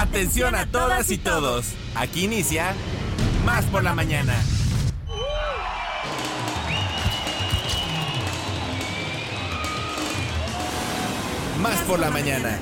Atención a todas y todos. Aquí inicia Más por la mañana. Más por la mañana.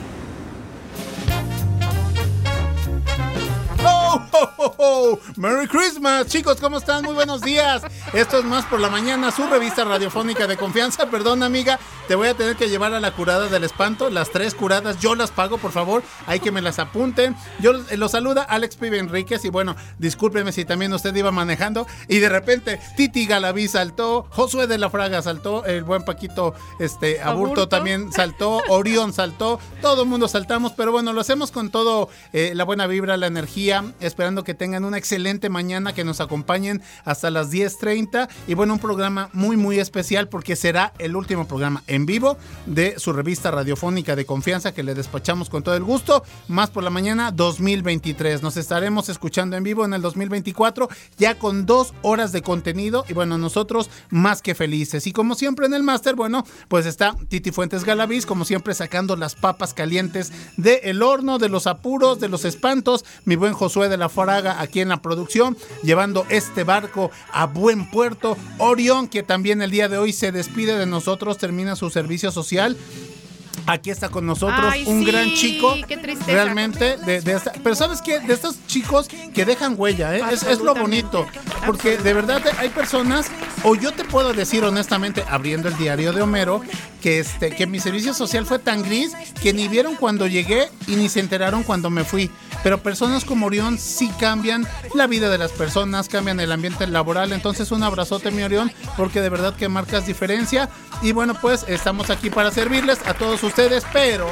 ¡Oh, oh, oh! ¡Merry Christmas! Chicos, ¿cómo están? Muy buenos días. Esto es Más por la Mañana, su revista radiofónica de confianza. Perdón, amiga, te voy a tener que llevar a la curada del espanto. Las tres curadas, yo las pago, por favor. Hay que me las apunten. Yo los saluda Alex Pibe Enríquez. Y bueno, discúlpeme si también usted iba manejando. Y de repente, Titi Galaví saltó, Josué de la Fraga saltó, el buen Paquito este, Aburto, también saltó, Orión saltó. Todo el mundo saltamos, pero bueno, lo hacemos con todo eh, la buena vibra, la energía esperando que tengan una excelente mañana, que nos acompañen hasta las 10.30 y bueno, un programa muy muy especial porque será el último programa en vivo de su revista radiofónica de confianza que le despachamos con todo el gusto, más por la mañana 2023. Nos estaremos escuchando en vivo en el 2024 ya con dos horas de contenido y bueno, nosotros más que felices. Y como siempre en el máster, bueno, pues está Titi Fuentes Galaviz, como siempre sacando las papas calientes del horno, de los apuros, de los espantos, mi buen Josué de la Faraga aquí en la producción, llevando este barco a buen puerto. Orión, que también el día de hoy se despide de nosotros, termina su servicio social. Aquí está con nosotros un gran chico. realmente. De, pero ¿sabes qué? De estos chicos que dejan huella, ¿eh? es, es, lo bonito. Porque de verdad hay personas, o yo te puedo decir honestamente, abriendo el diario de Homero, que, este, que mi servicio social fue tan gris que ni vieron cuando llegué y ni se enteraron cuando me fui. Pero personas como Orión sí cambian la vida de las personas, cambian el ambiente laboral. Entonces un abrazote mi Orión, porque de verdad que marcas diferencia. Y bueno, pues estamos aquí para servirles a todos ustedes, pero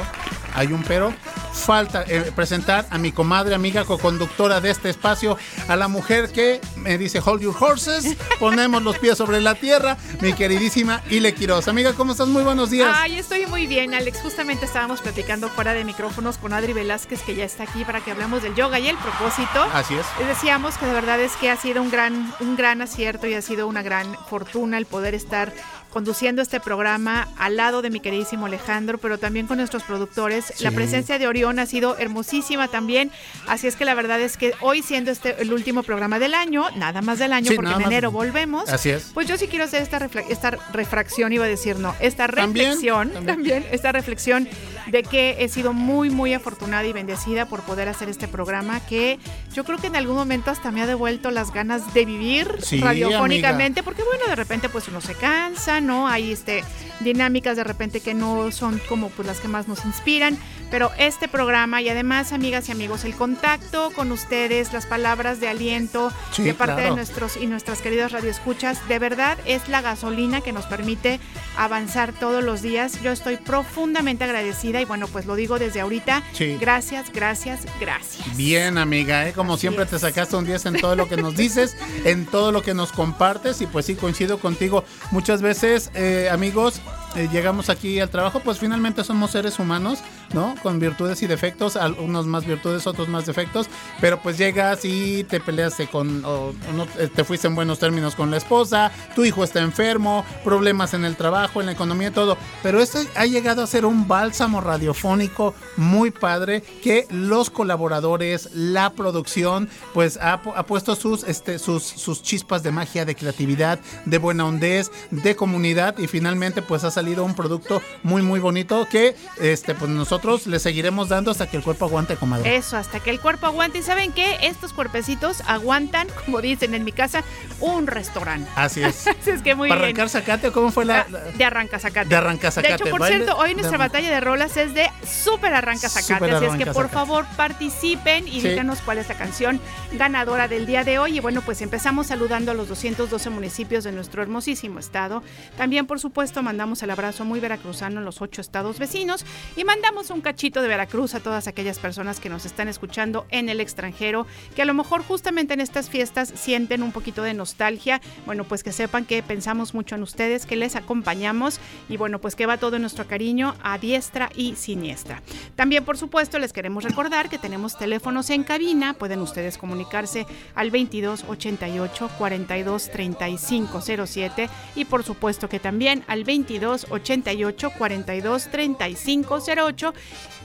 hay un pero. Falta eh, presentar a mi comadre, amiga, co-conductora de este espacio, a la mujer que me dice hold your horses, ponemos los pies sobre la tierra, mi queridísima Ile Quiroz. Amiga, ¿cómo estás? Muy buenos días. Ay, estoy muy bien, Alex. Justamente estábamos platicando fuera de micrófonos con Adri Velázquez, que ya está aquí para que hablemos del yoga y el propósito. Así es. Decíamos que de verdad es que ha sido un gran, un gran acierto y ha sido una gran fortuna el poder estar conduciendo este programa al lado de mi queridísimo Alejandro, pero también con nuestros productores. La presencia de Orión ha sido hermosísima también, así es que la verdad es que hoy siendo este el último programa del año, nada más del año, porque en enero volvemos. Así es. Pues yo sí quiero hacer esta, esta refracción, iba a decir no, esta reflexión, también, esta reflexión de que he sido muy, muy afortunada y bendecida por poder hacer este programa que yo creo que en algún momento hasta me ha devuelto las ganas de vivir radiofónicamente, porque bueno, de repente pues uno se cansa, ¿no? Hay este dinámicas de repente que no son como pues las que más nos inspiran, pero este programa y además amigas y amigos, el contacto con ustedes, las palabras de aliento de parte de nuestros y nuestras queridas radioescuchas, de verdad es la gasolina que nos permite avanzar todos los días. Yo estoy profundamente agradecida y bueno, pues lo digo desde ahorita. Gracias, gracias, gracias. Bien, amiga, ¿eh? como siempre te sacaste un 10 en todo lo que nos dices, en todo lo que nos compartes y pues sí coincido contigo. Muchas veces, eh, amigos, eh, llegamos aquí al trabajo, pues finalmente somos seres humanos, ¿no? Con virtudes y defectos, algunos más virtudes, otros más defectos, pero pues llegas y te peleaste con, o, no, eh, te fuiste en buenos términos con la esposa, tu hijo está enfermo, problemas en el trabajo, en la economía, todo. Pero esto ha llegado a ser un bálsamo radiofónico muy padre que los colaboradores, la producción, pues ha, puesto sus, este, sus, sus chispas de magia, de creatividad, de buena hondez, de comunidad y finalmente pues ha salido un producto muy, muy bonito que este, pues nosotros le seguiremos dando hasta que el cuerpo aguante, comadre. Eso, hasta que el cuerpo aguante. ¿Y saben qué? Estos cuerpecitos aguantan, como dicen en mi casa, un restaurante. Así es. es que muy ¿Para arrancar zacate cómo fue la, De arranca zacate. De arranca zacate. De hecho, por cierto, hoy nuestra batalla de rolas es de súper arranca zacate. así es que por favor participen y díganos cuál es la canción ganadora del día de hoy. Y bueno, pues empezamos saludando a los 212 municipios de nuestro hermosísimo estado. También, por supuesto, mandamos abrazo muy veracruzano en los ocho estados vecinos y mandamos un cachito de Veracruz a todas aquellas personas que nos están escuchando en el extranjero, que a lo mejor justamente en estas fiestas sienten un poquito de nostalgia. Bueno, pues que sepan que pensamos mucho en ustedes, que les acompañamos y bueno, pues que va todo nuestro cariño a diestra y siniestra. También, por supuesto, les queremos recordar que tenemos teléfonos en cabina. Pueden ustedes comunicarse al 22 88 42 35 07 y por supuesto que también al 22 88 42 35 08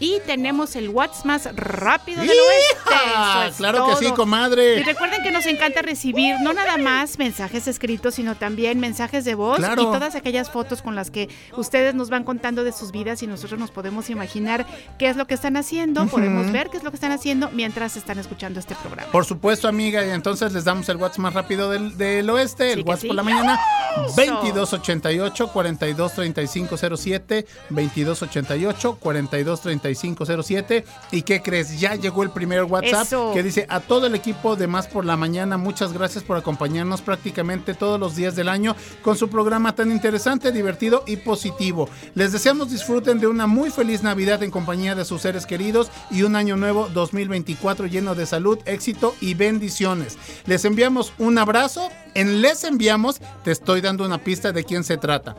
y tenemos el WhatsApp más rápido del oeste. claro que sí, comadre. Y recuerden que nos encanta recibir no nada más mensajes escritos, sino también mensajes de voz y todas aquellas fotos con las que ustedes nos van contando de sus vidas y nosotros nos podemos imaginar qué es lo que están haciendo, podemos ver qué es lo que están haciendo mientras están escuchando este programa. Por supuesto, amiga, y entonces les damos el WhatsApp más rápido del, del oeste, el WhatsApp por la mañana, 2288 423507, 2288 423507. ¿Y qué crees? Ya llegó el primer WhatsApp que dice a todo el equipo de Más por la Mañana, muchas gracias por acompañarnos prácticamente todos los días del año con su programa tan interesante, divertido y positivo. Les deseamos disfruten de una muy feliz Navidad en compañía de sus seres queridos y un año nuevo 2024 lleno de salud, éxito y bendiciones. Les enviamos un abrazo. En Les enviamos, te estoy dando una pista de quién se trata.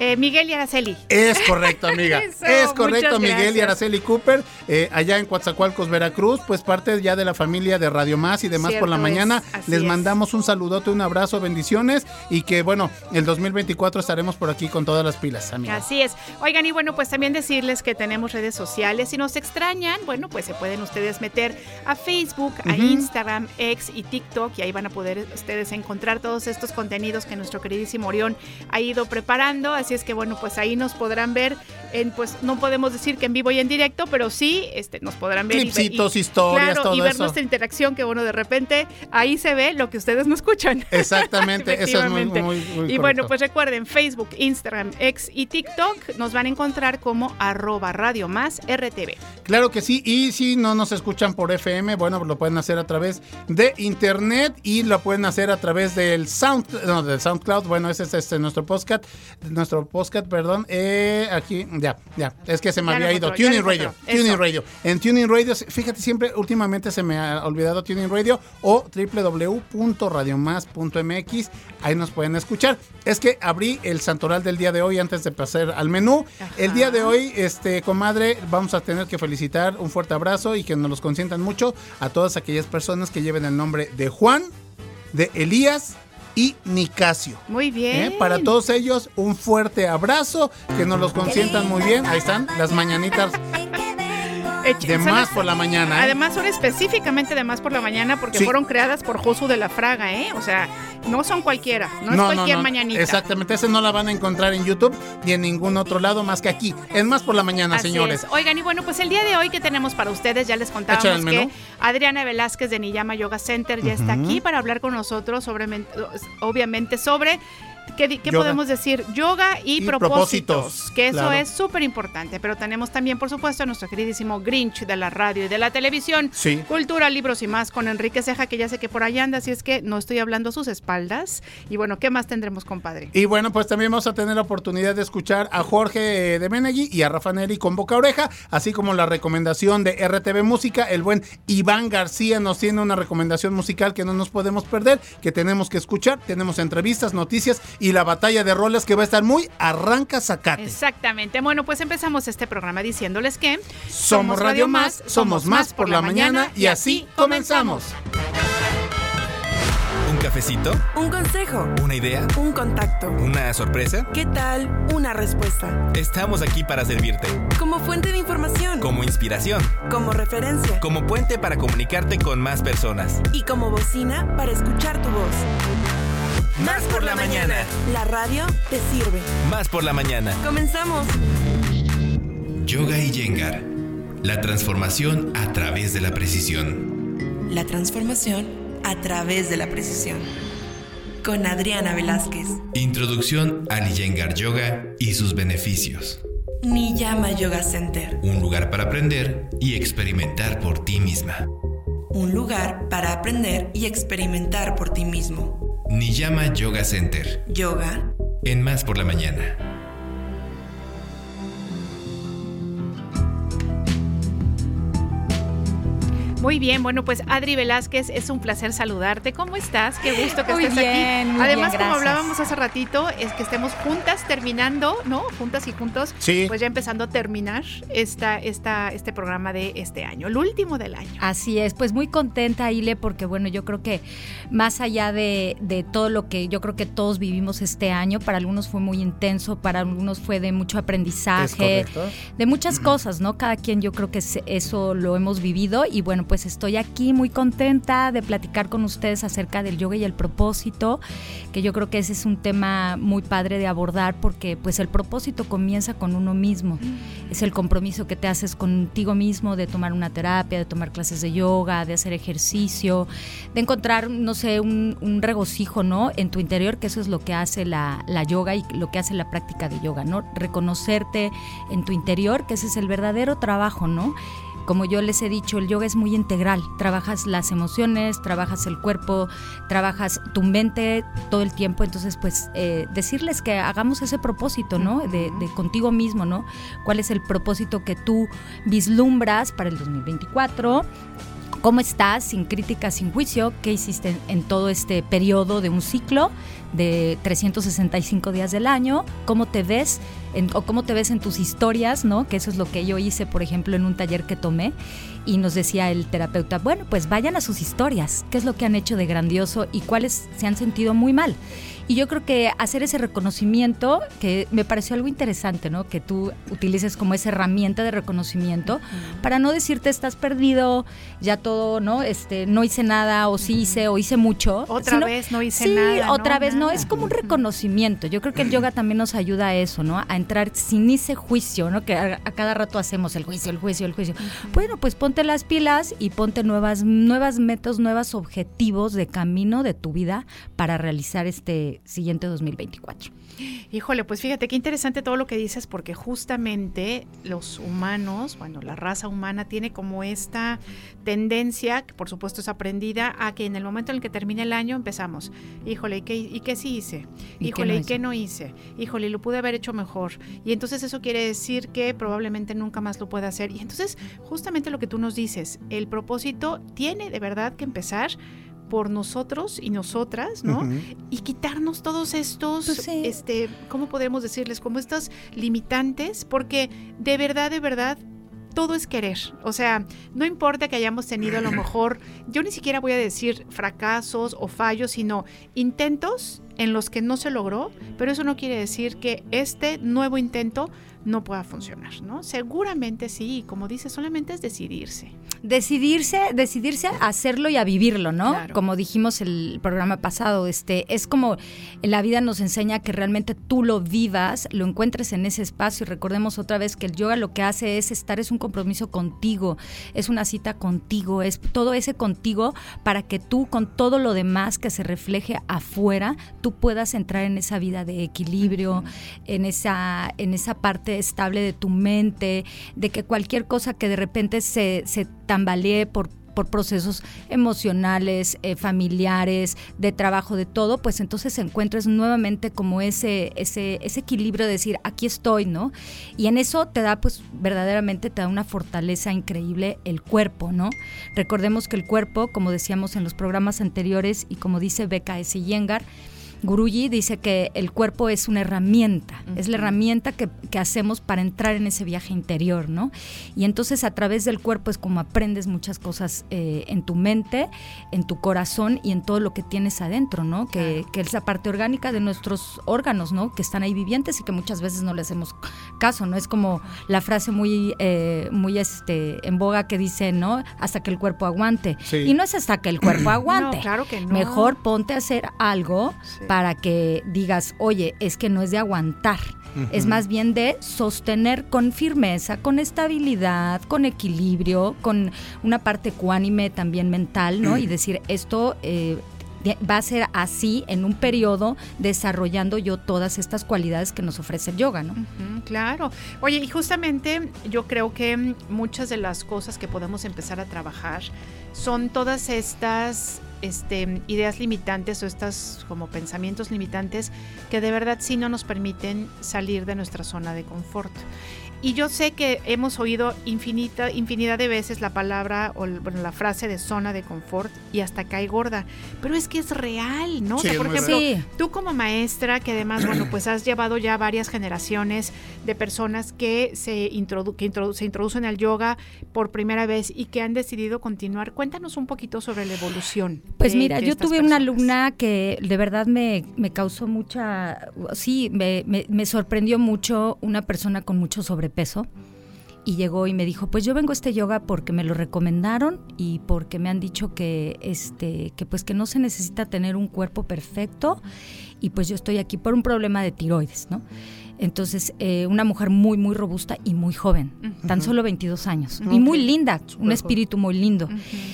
Eh, Miguel y Araceli. Es correcto, amiga. es correcto, Miguel y Araceli Cooper, eh, allá en Coatzacoalcos, Veracruz, pues parte ya de la familia de Radio Más y demás por la mañana. Les mandamos un saludote, un abrazo, bendiciones y que bueno, el 2024 estaremos por aquí con todas las pilas, amiga. Así es. Oigan, y bueno, pues también decirles que tenemos redes sociales. Si nos extrañan, bueno, pues se pueden ustedes meter a Facebook, a Instagram, X y TikTok y ahí van a poder ustedes encontrar todos estos contenidos que nuestro queridísimo Orión ha ido preparando. Así es que bueno, pues ahí nos podrán ver. En, pues no podemos decir que en vivo y en directo, pero sí este, nos podrán ver. Clipsitos, historias, y ver nuestra interacción, que bueno, de repente ahí se ve lo que ustedes no escuchan. Exactamente, eso es muy, muy, Y bueno, pues recuerden, Facebook, Instagram, X y TikTok nos van a encontrar como arroba radio más RTV. Claro que sí, y si no nos escuchan por FM, bueno, lo pueden hacer a través de internet y lo pueden hacer a través del Sound, no, del SoundCloud, bueno, ese es este, nuestro podcast, nuestro podcast, perdón, eh, aquí, ya, ya, es que se me había ido, Tuning Radio, Tuning Radio, en Tuning Radio, fíjate, siempre últimamente se me ha olvidado Tuning Radio o www.radiomás.mx, ahí nos pueden escuchar, es que abrí el santoral del día de hoy antes de pasar al menú, el día de hoy, este, comadre, vamos a tener que felicitar, un fuerte abrazo y que nos los consientan mucho a todas aquellas personas que lleven el nombre de Juan, de Elías, y Nicasio. Muy bien. ¿Eh? Para todos ellos, un fuerte abrazo, que nos los consientan muy bien. Ahí están las mañanitas de más por la mañana. ¿eh? Además son específicamente de más por la mañana porque fueron creadas por Josu de la Fraga, ¿eh? O sea, no son cualquiera, no, es cualquier mañanita. Exactamente, ese no la van a encontrar en YouTube ni en ningún otro lado más que aquí. Es más por la mañana, señores. Oigan, y bueno, pues el día de hoy que tenemos para ustedes, ya les contábamos que Adriana Velázquez de Niyama Yoga Center ya está aquí para hablar con nosotros sobre, obviamente, sobre ¿Qué, podemos decir? Yoga y, propósitos, Que eso es súper importante. Pero tenemos también, por supuesto, a nuestro queridísimo Grinch de la radio y de la televisión. Sí. Cultura, libros y más con Enrique Ceja, que ya sé que por ahí anda, así es que no estoy hablando a sus espaldas. Y bueno, ¿qué más tendremos, compadre? Y bueno, pues también vamos a tener la oportunidad de escuchar a Jorge de Menegui y a Rafa Neri con Boca Oreja, así como la recomendación de RTV Música. El buen Iván García nos tiene una recomendación musical que no nos podemos perder, que tenemos que escuchar. Tenemos entrevistas, noticias y la batalla de roles que va a estar muy arranca sacate. Exactamente. Bueno, pues empezamos este programa diciéndoles que somos Radio Más, somos más por la mañana y así comenzamos. ¿Un cafecito? ¿Un consejo? ¿Una idea? ¿Un contacto? ¿Una sorpresa? ¿Qué tal? Una respuesta. Estamos aquí para servirte. Como fuente de información. Como inspiración. Como referencia. Como puente para comunicarte con más personas. Y como bocina para escuchar tu voz. Más por la mañana. La radio te sirve. Más por la mañana. Comenzamos. Yoga y Yengar. La transformación a través de la precisión. La transformación a través de la precisión. Con Adriana Velázquez. Introducción al Yengar Yoga y sus beneficios. Niyama Yoga Center. Un lugar para aprender y experimentar por ti misma. Un lugar para aprender y experimentar por ti mismo. Niyama Yoga Center. Yoga. En Más por la Mañana. Muy bien, bueno, pues Adri Velázquez, es un placer saludarte. ¿Cómo estás? Qué gusto que estés aquí. Además, como hablábamos hace ratito, es que estemos juntas terminando, ¿no? Juntas y juntos, sí. pues ya empezando a terminar esta, esta, este programa de este año, el último del año. Así es, pues muy contenta, Ile, porque bueno, yo creo que más allá de, de todo lo que yo creo que todos vivimos este año, para algunos fue muy intenso, para algunos fue de mucho aprendizaje, de muchas cosas, ¿no? Cada quien yo creo que eso lo hemos vivido y bueno, pues estoy aquí muy contenta de platicar con ustedes acerca del yoga y el propósito, que yo creo que ese es un tema muy padre de abordar porque pues el propósito comienza con uno mismo. Mm. Es el compromiso que te haces contigo mismo de tomar una terapia, de tomar clases de yoga, de hacer ejercicio, de encontrar, no sé, un, regocijo, ¿no? En tu interior, que eso es lo que hace la, la yoga y lo que hace la práctica de yoga, ¿no? Reconocerte en tu interior, que ese es el verdadero trabajo, ¿no? Como yo les he dicho, el yoga es muy integral. Trabajas las emociones, trabajas el cuerpo, trabajas tu mente todo el tiempo. Entonces, pues eh, decirles que hagamos ese propósito, ¿no? De, contigo mismo, ¿no? ¿Cuál es el propósito que tú vislumbras para el 2024? ¿Cómo estás sin crítica, sin juicio? ¿Qué hiciste en todo este periodo de un ciclo? de 365 días del año, cómo te ves o cómo te ves en tus historias, ¿no? Que eso es lo que yo hice, por ejemplo, en un taller que tomé y nos decía el terapeuta, bueno, pues vayan a sus historias, qué es lo que han hecho de grandioso y cuáles se han sentido muy mal. Y yo creo que hacer ese reconocimiento, que me pareció algo interesante, ¿no? Que tú utilices como esa herramienta de reconocimiento para no decirte estás perdido, ya todo, ¿no? Este, no hice nada, o sí hice, o hice mucho. Otra vez no hice nada. Otra vez no, es como un reconocimiento. Yo creo que el yoga también nos ayuda a eso, ¿no? A entrar sin ese juicio, ¿no? Que a, cada rato hacemos el juicio, el juicio, el juicio. Bueno, pues ponte las pilas y ponte nuevas, nuevas metas, nuevos objetivos de camino de tu vida para realizar este siguiente 2024. Híjole, pues fíjate qué interesante todo lo que dices porque justamente los humanos, bueno, la raza humana tiene como esta tendencia, que por supuesto es aprendida, a que en el momento en el que termine el año empezamos, híjole, ¿y qué, y qué sí hice? Híjole, ¿y qué no, hice? Híjole, lo pude haber hecho mejor. Y entonces eso quiere decir que probablemente nunca más lo pueda hacer. Y entonces justamente lo que tú nos dices, el propósito tiene de verdad que empezar por nosotros y nosotras, ¿no? Y quitarnos todos estos, pues este, ¿cómo podemos decirles? Como estas limitantes, porque de verdad, de verdad, todo es querer. O sea, no importa que hayamos tenido a lo mejor, yo ni siquiera voy a decir fracasos o fallos, sino intentos en los que no se logró, pero eso no quiere decir que este nuevo intento no pueda funcionar, ¿no? Seguramente sí, como dice, solamente es decidirse. Decidirse, decidirse a hacerlo y a vivirlo, ¿no? Como dijimos el programa pasado, este, es como la vida nos enseña que realmente tú lo vivas, lo encuentres en ese espacio y recordemos otra vez que el yoga lo que hace es estar, es un compromiso contigo, es una cita contigo, es todo ese contigo para que tú con todo lo demás que se refleje afuera, tú puedas entrar en esa vida de equilibrio, en esa, en esa parte estable de tu mente, de que cualquier cosa que de repente se, se tambalee por por procesos emocionales, eh, familiares, de trabajo, de todo, pues entonces encuentres nuevamente como ese, ese, ese equilibrio de decir, aquí estoy, ¿no? Y en eso te da, pues verdaderamente te da una fortaleza increíble el cuerpo, ¿no? Recordemos que el cuerpo, como decíamos en los programas anteriores y como dice BKS Yengar, Guruji dice que el cuerpo es una herramienta, es la herramienta que, hacemos para entrar en ese viaje interior, ¿no? Y entonces a través del cuerpo es como aprendes muchas cosas eh, en tu mente, en tu corazón y en todo lo que tienes adentro, ¿no? Que, que, es la parte orgánica de nuestros órganos, ¿no? Que están ahí vivientes y que muchas veces no le hacemos caso, ¿no? Es como la frase muy, eh, muy este, en boga que dice, ¿no? Hasta que el cuerpo aguante. Y no es hasta que el cuerpo aguante. claro que no. Mejor ponte a hacer algo para que digas, oye, es que no es de aguantar, es más bien de sostener con firmeza, con estabilidad, con equilibrio, con una parte ecuánime también mental, ¿no? Y decir, esto... Eh, va a ser así en un periodo desarrollando yo todas estas cualidades que nos ofrece el yoga, ¿no? claro. Oye, y justamente yo creo que muchas de las cosas que podemos empezar a trabajar son todas estas este, ideas limitantes o estas como pensamientos limitantes que de verdad sí no nos permiten salir de nuestra zona de confort. Y yo sé que hemos oído infinita, infinidad de veces la palabra o bueno, la frase de zona de confort y hasta cae gorda. Pero es que es real, ¿no? por ejemplo, tú como maestra, que además, bueno, pues has llevado ya varias generaciones de personas que se, que se introducen al yoga por primera vez y que han decidido continuar. Cuéntanos un poquito sobre la evolución. Pues mira, yo tuve una alumna que de verdad me, me causó mucha, sí, me, me, me sorprendió mucho una persona con mucho sobrepeso y llegó y me dijo, pues yo vengo a este yoga porque me lo recomendaron y porque me han dicho que este que pues que no se necesita tener un cuerpo perfecto y pues yo estoy aquí por un problema de tiroides, ¿no? Entonces, eh, una mujer muy, muy robusta y muy joven, tan solo 22 años, y muy linda, un espíritu muy lindo.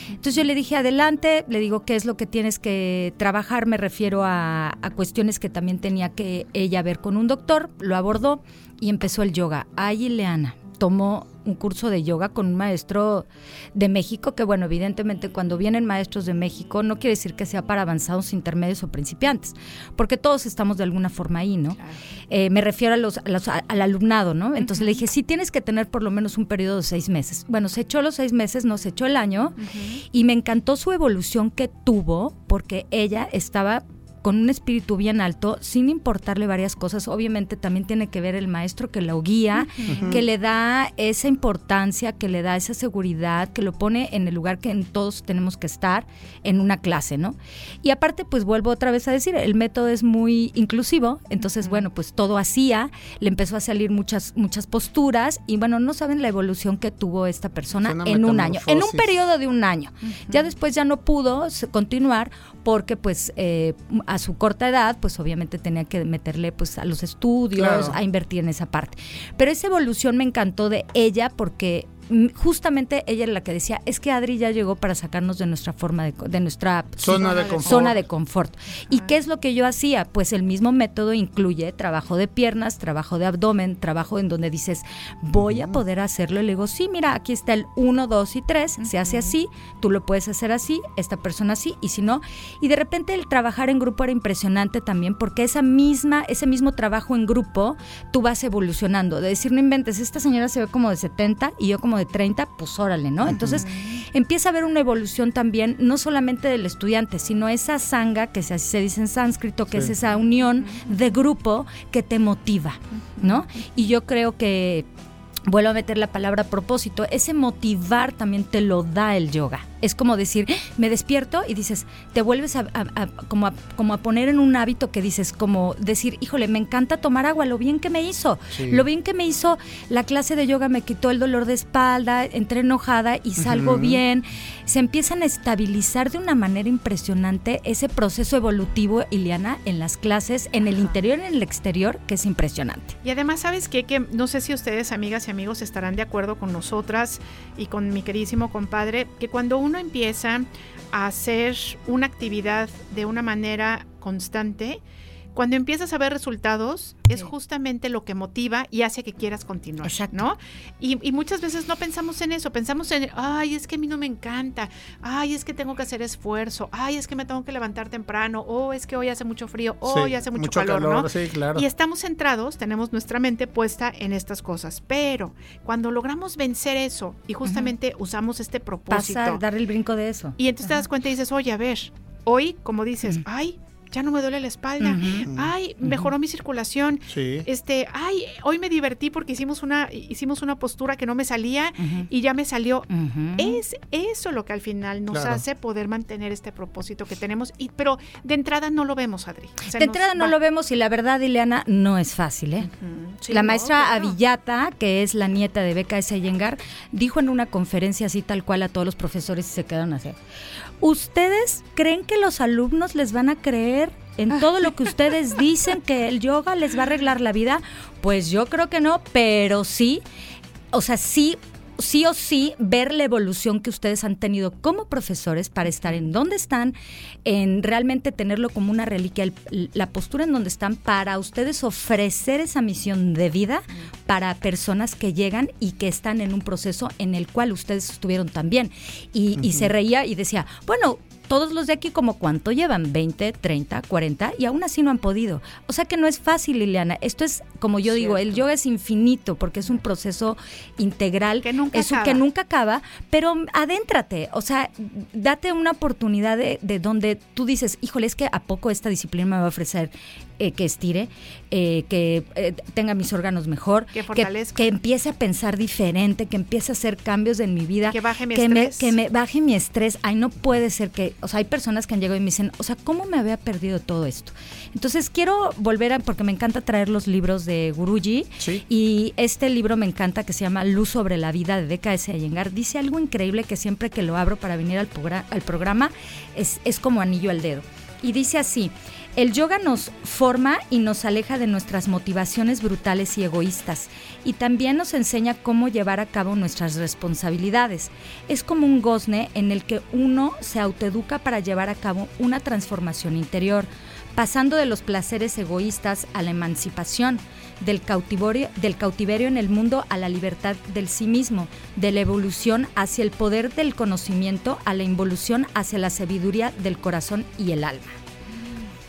Entonces yo le dije, adelante, le digo, ¿qué es lo que tienes que trabajar? Me refiero a, a cuestiones que también tenía que ella ver con un doctor, lo abordó y empezó el yoga. Ay, Ileana, tomó un curso de yoga con un maestro de México, que bueno, evidentemente cuando vienen maestros de México no quiere decir que sea para avanzados, intermedios o principiantes, porque todos estamos de alguna forma ahí, ¿no? Eh, me refiero a los, al alumnado, ¿no? Entonces le dije, sí tienes que tener por lo menos un periodo de seis meses. Bueno, se echó los seis meses, no se echó el año, y me encantó su evolución que tuvo, porque ella estaba con un espíritu bien alto, sin importarle varias cosas. Obviamente también tiene que ver el maestro que lo guía, que le da esa importancia, que le da esa seguridad, que lo pone en el lugar que todos tenemos que estar en una clase, ¿no? Y aparte, pues vuelvo otra vez a decir, el método es muy inclusivo, entonces, bueno, pues todo hacía, le empezó a salir muchas, muchas posturas y bueno, no saben la evolución que tuvo esta persona en un año, en un periodo de un año. Ya después ya no pudo continuar porque pues eh, a su corta edad, pues obviamente tenía que meterle pues a los estudios, a invertir en esa parte. Pero esa evolución me encantó de ella porque justamente ella era la que decía, es que Adri ya llegó para sacarnos de nuestra forma de, de nuestra zona, de confort. zona de confort. ¿Y qué es lo que yo hacía? Pues el mismo método incluye trabajo de piernas, trabajo de abdomen, trabajo en donde dices, voy a poder hacerlo. Y le digo, sí, mira, aquí está el 1, 2 y 3, se hace así, tú lo puedes hacer así, esta persona así, y si no. Y de repente el trabajar en grupo era impresionante también porque esa misma, ese mismo trabajo en grupo, tú vas evolucionando. De decir, no inventes, esta señora se ve como de 70 y yo como de 30, pues órale, ¿no? Entonces empieza a haber una evolución también, no solamente del estudiante, sino esa sanga, que se, se dice en sánscrito, que es esa unión de grupo que te motiva, ¿no? Y yo creo que vuelvo a meter la palabra propósito, ese motivar también te lo da el yoga. Es como decir, me despierto y dices, te vuelves a, como, a, como a poner en un hábito que dices, como decir, híjole, me encanta tomar agua, lo bien que me hizo, lo bien que me hizo la clase de yoga, me quitó el dolor de espalda, entré enojada y salgo bien. Se empiezan a estabilizar de una manera impresionante ese proceso evolutivo, Iliana, en las clases, en el interior y en el exterior, que es impresionante. Y además, ¿sabes qué? Que no sé si ustedes, amigas y amigos, estarán de acuerdo con nosotras y con mi queridísimo compadre, que cuando uno empieza a hacer una actividad de una manera constante, cuando empiezas a ver resultados, es justamente lo que motiva y hace que quieras continuar, ¿no? Y, muchas veces no pensamos en eso, pensamos en, ay, es que a mí no me encanta, ay, es que tengo que hacer esfuerzo, ay, es que me tengo que levantar temprano, o es que hoy hace mucho frío, o hoy hace mucho, calor, ¿no? Sí, claro. Y estamos centrados, tenemos nuestra mente puesta en estas cosas, pero cuando logramos vencer eso y justamente usamos este propósito. Pasar, dar el brinco de eso. Y entonces te das cuenta y dices, oye, a ver, hoy, como dices, ay, ya no me duele la espalda, ay, mejoró mi circulación, este, ay, hoy me divertí porque hicimos una, hicimos una postura que no me salía y ya me salió. Es eso lo que al final nos hace poder mantener este propósito que tenemos, y, pero de entrada no lo vemos, Adri. de entrada no lo vemos y la verdad, Ileana, no es fácil, ¿eh? la maestra Avillata, que es la nieta de BKS Yengar, dijo en una conferencia así tal cual a todos los profesores y se quedaron a hacer. ¿Ustedes creen que los alumnos les van a creer en todo lo que ustedes dicen que el yoga les va a arreglar la vida? Pues yo creo que no, pero sí, o sea, sí sí o sí ver la evolución que ustedes han tenido como profesores para estar en donde están, en realmente tenerlo como una reliquia, la postura en donde están para ustedes ofrecer esa misión de vida para personas que llegan y que están en un proceso en el cual ustedes estuvieron también. Y, y se reía y decía, bueno, todos los de aquí como cuánto llevan, 20, 30, 40 y aún así no han podido. O sea que no es fácil, Liliana. Esto es, como yo digo, el yoga es infinito porque es un proceso integral, que nunca eso acaba. que nunca acaba, pero adéntrate, o sea, date una oportunidad de, de donde tú dices, híjole, es que a poco esta disciplina me va a ofrecer eh, que estire, eh, que eh, tenga mis órganos mejor, Que fortalezca. que, empiece a pensar diferente, que empiece a hacer cambios en mi vida, Que baje mi que estrés. Me, que me baje mi estrés. Ay, no puede ser que, o sea, hay personas que han llegado y me dicen, o sea, ¿cómo me había perdido todo esto? Entonces quiero volver a, porque me encanta traer los libros de Guruji Sí. y este libro me encanta que se llama Luz sobre la vida de DKS Iyengar. Dice algo increíble que siempre que lo abro para venir al, al programa es, es como anillo al dedo. Y dice así, el yoga nos forma y nos aleja de nuestras motivaciones brutales y egoístas y también nos enseña cómo llevar a cabo nuestras responsabilidades. Es como un gozne en el que uno se autoeduca para llevar a cabo una transformación interior, pasando de los placeres egoístas a la emancipación, del cautiverio, del cautiverio en el mundo a la libertad del sí mismo, de la evolución hacia el poder del conocimiento a la involución hacia la sabiduría del corazón y el alma.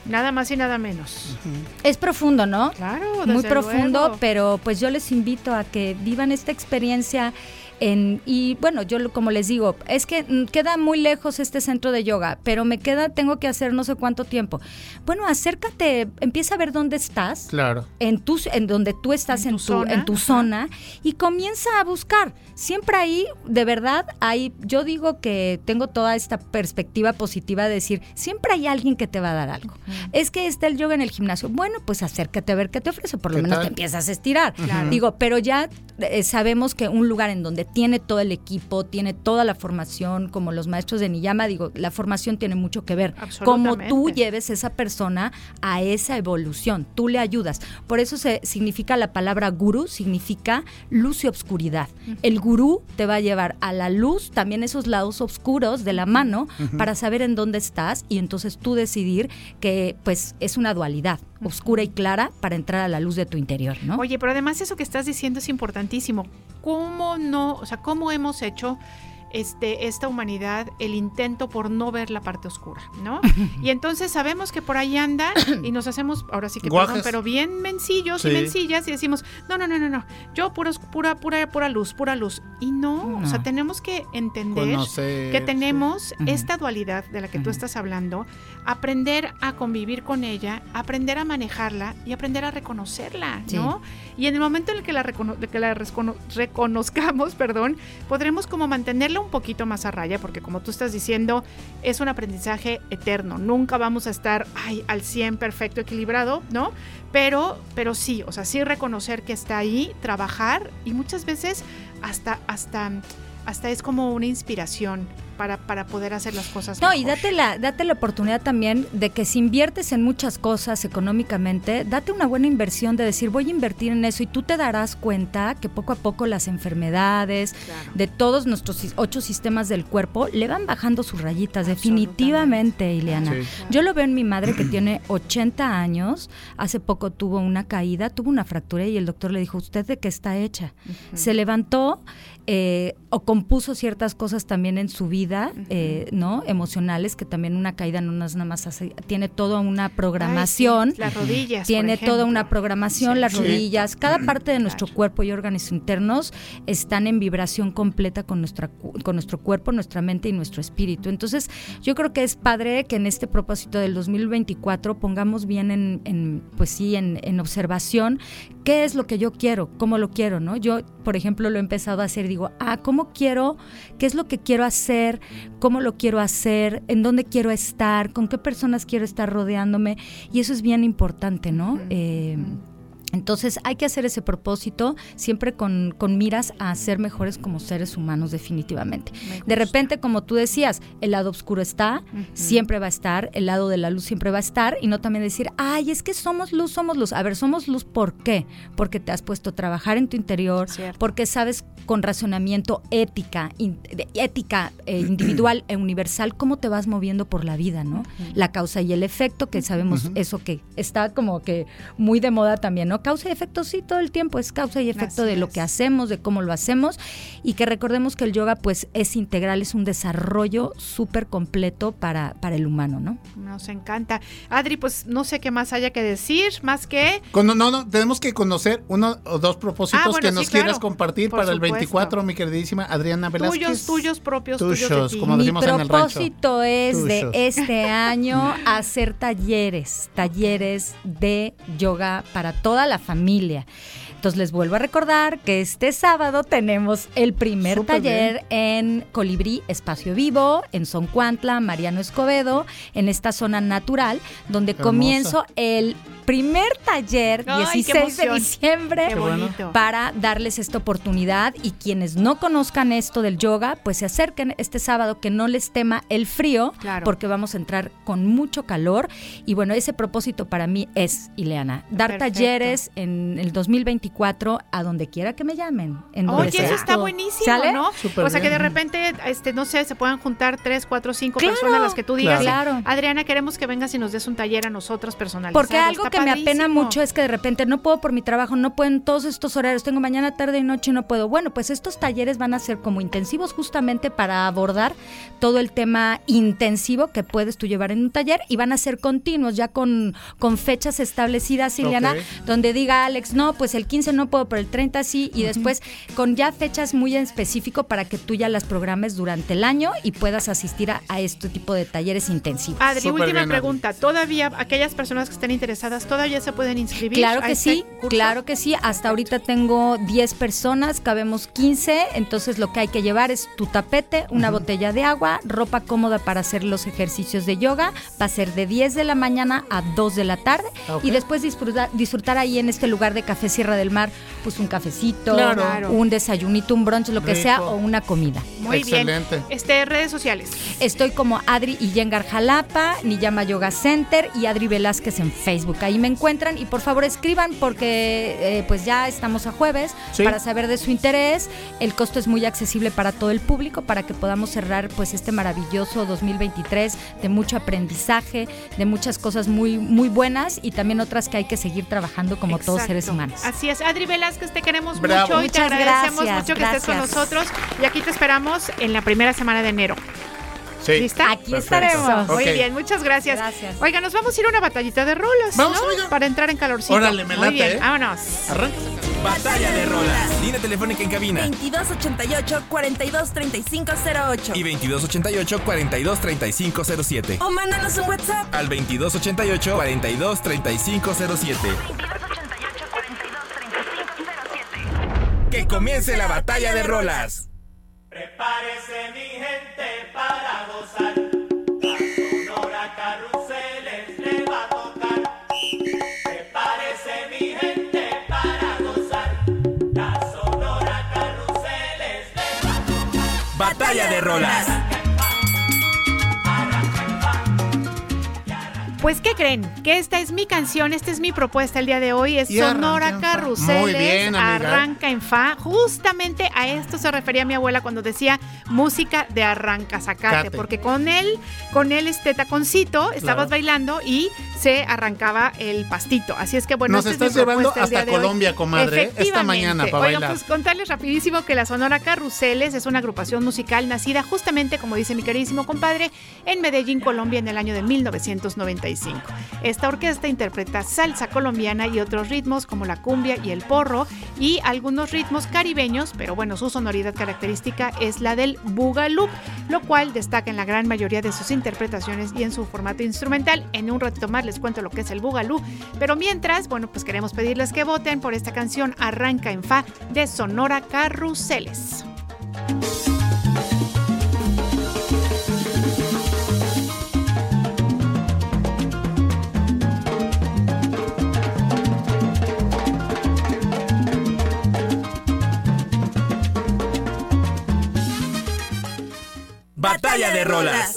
Nada más y nada menos. Es profundo, ¿no? Claro, Muy profundo, luego. pero pues yo les invito a que vivan esta experiencia en, y bueno, yo lo- como les digo, es que queda muy lejos este centro de yoga, pero me queda, tengo que hacer no sé cuánto tiempo. Bueno, acércate, empieza a ver dónde estás, Claro. en tu, en donde tú estás En en tu tu, zona, en tu zona y comienza a buscar. Siempre ahí, de verdad, hay, yo digo que tengo toda esta perspectiva positiva de decir, siempre hay alguien que te va a dar algo. Es que está el yoga en el gimnasio. Bueno, pues acércate a ver qué te ofrece, por lo ¿Qué menos tal? te empiezas a estirar. Claro. Digo, pero ya eh, sabemos que un lugar en donde tiene todo el equipo, tiene toda la formación, como los maestros de Niyama, digo, la formación tiene mucho que ver. Como tú lleves esa persona a esa evolución, tú le ayudas. Por eso se significa la palabra gurú, significa luz y obscuridad. El gurú te va a llevar a la luz, también esos lados oscuros de la mano, para saber en dónde estás y entonces tú decidir que pues es una dualidad, oscura y clara, para entrar a la luz de tu interior, ¿no? Oye, pero además eso que estás diciendo es importantísimo. ¿Cómo no, o sea, cómo hemos hecho este, esta humanidad el intento por no ver la parte oscura, ¿no? Y entonces sabemos que por ahí anda y nos hacemos, ahora sí que perdón, pero bien mencillos Sí. y mencillas y decimos, no, no, no, no, no, yo pura, pura, pura, pura luz, pura luz. Y no, o sea, tenemos que entender Conocer, que tenemos esta dualidad de la que tú Ujú. estás hablando, aprender a convivir con ella, aprender a manejarla y aprender a reconocerla, Sí. ¿no? Y en el momento en el que la, que la reconozcamos, perdón, podremos como mantenerla un poquito más a raya, porque como tú estás diciendo, es un aprendizaje eterno. Nunca vamos a estar ay, al 100 perfecto, equilibrado, ¿no? Pero, pero sí, o sea, sí reconocer que está ahí, trabajar y muchas veces hasta, hasta, hasta es como una inspiración para, para poder hacer las cosas. No, y date la, date la oportunidad también de que si inviertes en muchas cosas económicamente, date una buena inversión de decir voy a invertir en eso y tú te darás cuenta que poco a poco las enfermedades Claro. de todos nuestros ocho sistemas del cuerpo le van bajando sus rayitas, definitivamente, Ileana. Sí. Yo lo veo en mi madre que tiene 80 años, hace poco tuvo una caída, tuvo una fractura y el doctor le dijo, ¿usted de qué está hecha? Se levantó eh, o compuso ciertas cosas también en su vida, eh, ¿no? Emocionales, que también una caída no es nada más hace, tiene toda una programación. Ay, sí, Las rodillas. Tiene por toda una programación, Sí. las Sí. rodillas, cada parte de nuestro Claro. cuerpo y órganos internos están en vibración completa con, nuestra, con nuestro cuerpo, nuestra mente y nuestro espíritu. Entonces, yo creo que es padre que en este propósito del 2024 pongamos bien en, en, pues sí, en, en observación qué es lo que yo quiero, cómo lo quiero, ¿no? Yo, por ejemplo, lo he empezado a hacer digo, ah, ¿cómo quiero? ¿Qué es lo que quiero hacer? ¿Cómo lo quiero hacer? ¿En dónde quiero estar? ¿Con qué personas quiero estar rodeándome? Y eso es bien importante, ¿no? Eh, entonces hay que hacer ese propósito siempre con, con miras a ser mejores como seres humanos definitivamente. Me De repente, como tú decías, el lado oscuro está, siempre va a estar, el lado de la luz siempre va a estar, y no también decir, ay, es que somos luz, somos luz. A ver, somos luz, ¿por qué? Porque te has puesto a trabajar en tu interior, Cierto. porque sabes con razonamiento ética, in- de- ética eh, individual e universal, cómo te vas moviendo por la vida, ¿no? La causa y el efecto, que sabemos eso que está como que muy de moda también, ¿no? Causa y efecto sí todo el tiempo, es causa y efecto de lo que hacemos, de cómo lo hacemos y que recordemos que el yoga pues es integral, es un desarrollo súper completo para, para el humano, ¿no? Nos encanta. Adri, pues no sé qué más haya que decir, más que... no, no, tenemos que conocer uno o dos propósitos ah, que nos quieras compartir para el 24, mi queridísima Adriana Velázquez. Tuyos, tuyos propios, tuyos, como decimos en el rancho. Mi propósito es de este año hacer talleres, talleres de yoga para toda la familia. Entonces les vuelvo a recordar que este sábado tenemos el primer taller en Colibrí Espacio Vivo, en Soncuantla, Mariano Escobedo, en esta zona natural, donde comienzo el primer taller 16 de diciembre para darles esta oportunidad. Y quienes no conozcan esto del yoga, pues se acerquen este sábado que no les tema el frío, porque vamos a entrar con mucho calor. Y bueno, ese propósito para mí es, Ileana, dar talleres en el 2024 a donde quiera que me llamen. Oye, eso está buenísimo, ¿no? o sea, que de repente, este, no sé, se puedan juntar tres, cuatro, cinco personas las que tú digas. Claro. Adriana, queremos que vengas y nos des un taller a nosotras personalizado. Porque algo que me apena mucho es que de repente no puedo por mi trabajo, no puedo en todos estos horarios, tengo mañana, tarde y noche y no puedo. Bueno, pues estos talleres van a ser como intensivos justamente para abordar todo el tema intensivo que puedes tú llevar en un taller y van a ser continuos, ya con, con fechas establecidas, Ileana, donde diga Alex, no, pues el 15 no puedo, pero el 30 sí, y después con ya fechas muy en específico para que tú ya las programes durante el año y puedas asistir a, este tipo de talleres intensivos. Adri, última pregunta, ¿todavía aquellas personas que estén interesadas todavía se pueden inscribir? Claro que este sí, claro que sí, hasta ahorita tengo 10 personas, cabemos 15, entonces lo que hay que llevar es tu tapete, una botella de agua, ropa cómoda para hacer los ejercicios de yoga, va a ser de 10 de la mañana a 2 de la tarde. Y después disfrutar, disfrutar ahí en este lugar de Café Sierra del Mar, pues un cafecito, un desayunito, un brunch, lo que sea, o una comida. Muy Excelente. bien. Este, redes sociales. Estoy como Adri y Yengar Jalapa, Niyama Yoga Center y Adri Velázquez en Facebook. Ahí me encuentran y por favor escriban porque eh, pues ya estamos a jueves para saber de su interés. El costo es muy accesible para todo el público para que podamos cerrar pues este maravilloso 2023 de mucho aprendizaje, de muchas cosas muy muy buenas y también otras que hay que seguir trabajando como todos seres humanos. Así es. Adri Velázquez, te queremos mucho y te agradecemos mucho que estés con nosotros. Y aquí te esperamos en la primera semana de enero. Sí. ¿Lista? Aquí estaremos. Muy bien, muchas gracias. gracias. Oiga, nos vamos a ir a una batallita de rolas, Vamos, ¿no? Para entrar en calorcito. Órale, me late, Muy bien, ¿eh? vámonos. Arranca. Batalla de rolas. Línea telefónica en cabina. 2288-423508. Y 2288-423507. O mándanos un WhatsApp. Al 2288-423507. Comience la batalla de rolas. Prepárese mi gente para gozar. La sonora carruseles le va a tocar. Prepárese mi gente para gozar. La sonora carruseles le va a tocar. Batalla de rolas. Pues, ¿qué creen? Que esta es mi canción, esta es mi propuesta el día de hoy. Es Sonora Carruseles. Arranca en Fa. Justamente a esto se refería mi abuela cuando decía música de arranca sacate. Porque con él, con él este taconcito, estabas bailando y se arrancaba el pastito. Así es que bueno, nos estás llevando hasta Colombia, comadre, esta mañana para Oigan, pues contarles rapidísimo que la Sonora Carruseles es una agrupación musical nacida justamente, como dice mi queridísimo compadre, en Medellín, Colombia, en el año de 1995. Esta orquesta interpreta salsa colombiana y otros ritmos como la cumbia y el porro y algunos ritmos caribeños, pero bueno, su sonoridad característica es la del boogaloo, lo cual destaca en la gran mayoría de sus interpretaciones y en su formato instrumental. En un ratito más les cuento lo que es el boogaloo, pero mientras, bueno, pues queremos pedirles que voten por esta canción Arranca en Fa de Sonora Carruseles. Batalla de Rolas.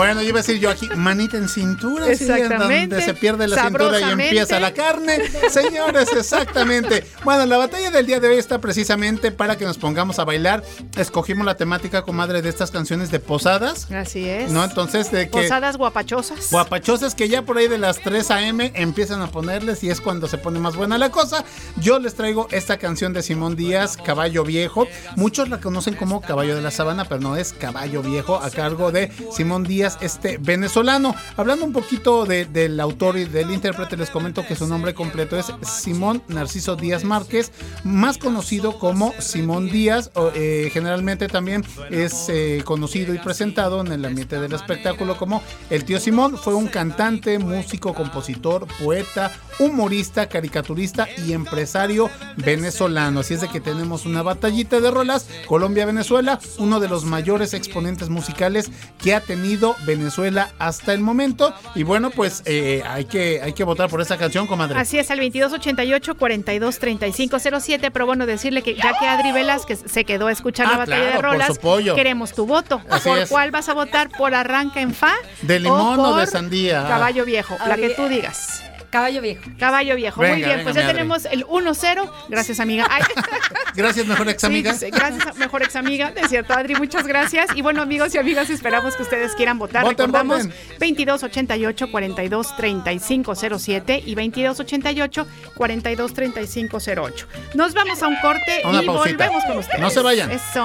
Bueno, yo iba a decir yo aquí, manita en cintura, exactamente. donde se pierde la cintura y empieza la carne. Señores, exactamente. Bueno, la batalla del día de hoy está precisamente para que nos pongamos a bailar. Escogimos la temática, comadre, de estas canciones de posadas. Así es. ¿No? Entonces, de que. Posadas guapachosas. Guapachosas que ya por ahí de las 3 a.m. empiezan a ponerles y es cuando se pone más buena la cosa. Yo les traigo esta canción de Simón Díaz, Caballo Viejo. Muchos la conocen como Caballo de la Sabana, pero no es Caballo Viejo, a cargo de Simón Díaz, este venezolano. Hablando un poquito del autor y del intérprete, les comento que su nombre completo es Simón Narciso Díaz Márquez, más conocido como Simón Díaz. Eh, generalmente también es eh, conocido y presentado en el ambiente del espectáculo como el tío Simón. Fue un cantante, músico, compositor, poeta, humorista, caricaturista y empresario venezolano. Así es de que tenemos una batallita de rolas. Colombia-Venezuela, uno de los mayores exponentes musicales que ha tenido Venezuela hasta el momento. Y bueno, pues eh, hay, que, hay que votar por esa canción, comadre. Así es, al 2288-423507. Pero bueno, decirle que ya que Adri Velázquez se quedó a escuchar la ah, batalla de rolas, queremos tu voto. ¿Por cuál vas a votar? ¿Por arranca en fa? ¿De limón o, de sandía? Caballo viejo, la que tú digas. Caballo viejo. Caballo viejo. Muy bien, pues ya tenemos el 1-0. Gracias, amiga. gracias, mejor ex amiga. gracias, mejor ex amiga. De cierto, Adri, muchas gracias. Y bueno, amigos y amigas, esperamos que ustedes quieran votar. Recordamos 2288 423507 y 2288 423508. Nos vamos a un corte y volvemos con ustedes. No se vayan. Eso.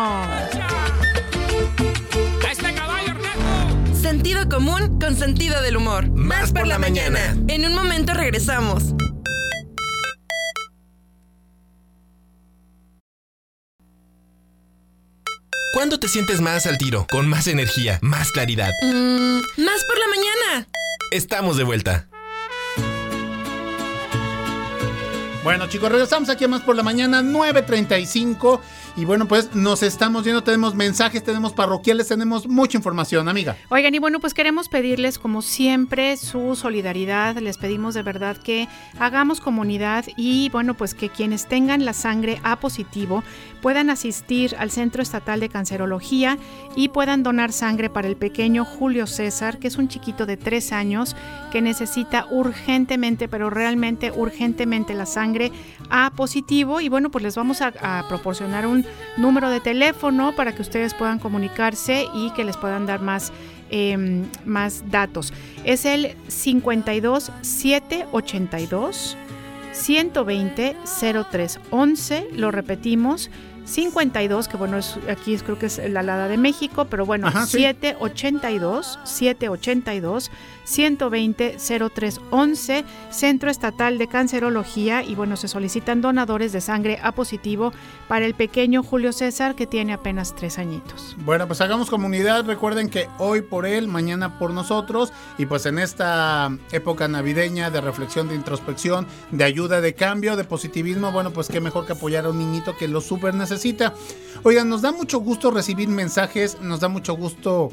Sentido común con sentido del humor. Más por la mañana. En un momento regresamos. ¿Cuándo te sientes más al tiro? Con más energía, más claridad. Mm, más por la mañana. Estamos de vuelta. Bueno chicos, regresamos aquí a más por la mañana, 9.35. Y bueno, pues nos estamos viendo, tenemos mensajes, tenemos parroquiales, tenemos mucha información, amiga. Oigan, y bueno, pues queremos pedirles como siempre su solidaridad, les pedimos de verdad que hagamos comunidad y bueno, pues que quienes tengan la sangre A positivo puedan asistir al Centro Estatal de Cancerología y puedan donar sangre para el pequeño Julio César, que es un chiquito de tres años que necesita urgentemente, pero realmente urgentemente la sangre A positivo. Y bueno, pues les vamos a, a proporcionar un número de teléfono para que ustedes puedan comunicarse y que les puedan dar más, em, más datos. Es el 52 782 120 0311, lo repetimos. 52, que bueno, es, aquí es, creo que es la Lada de México, pero bueno, 782, 782 120-0311, Centro Estatal de Cancerología, y bueno, se solicitan donadores de sangre A positivo para el pequeño Julio César que tiene apenas tres añitos. Bueno, pues hagamos comunidad, recuerden que hoy por él, mañana por nosotros, y pues en esta época navideña de reflexión, de introspección, de ayuda, de cambio, de positivismo, bueno, pues qué mejor que apoyar a un niñito que lo súper necesita. Oigan, nos da mucho gusto recibir mensajes, nos da mucho gusto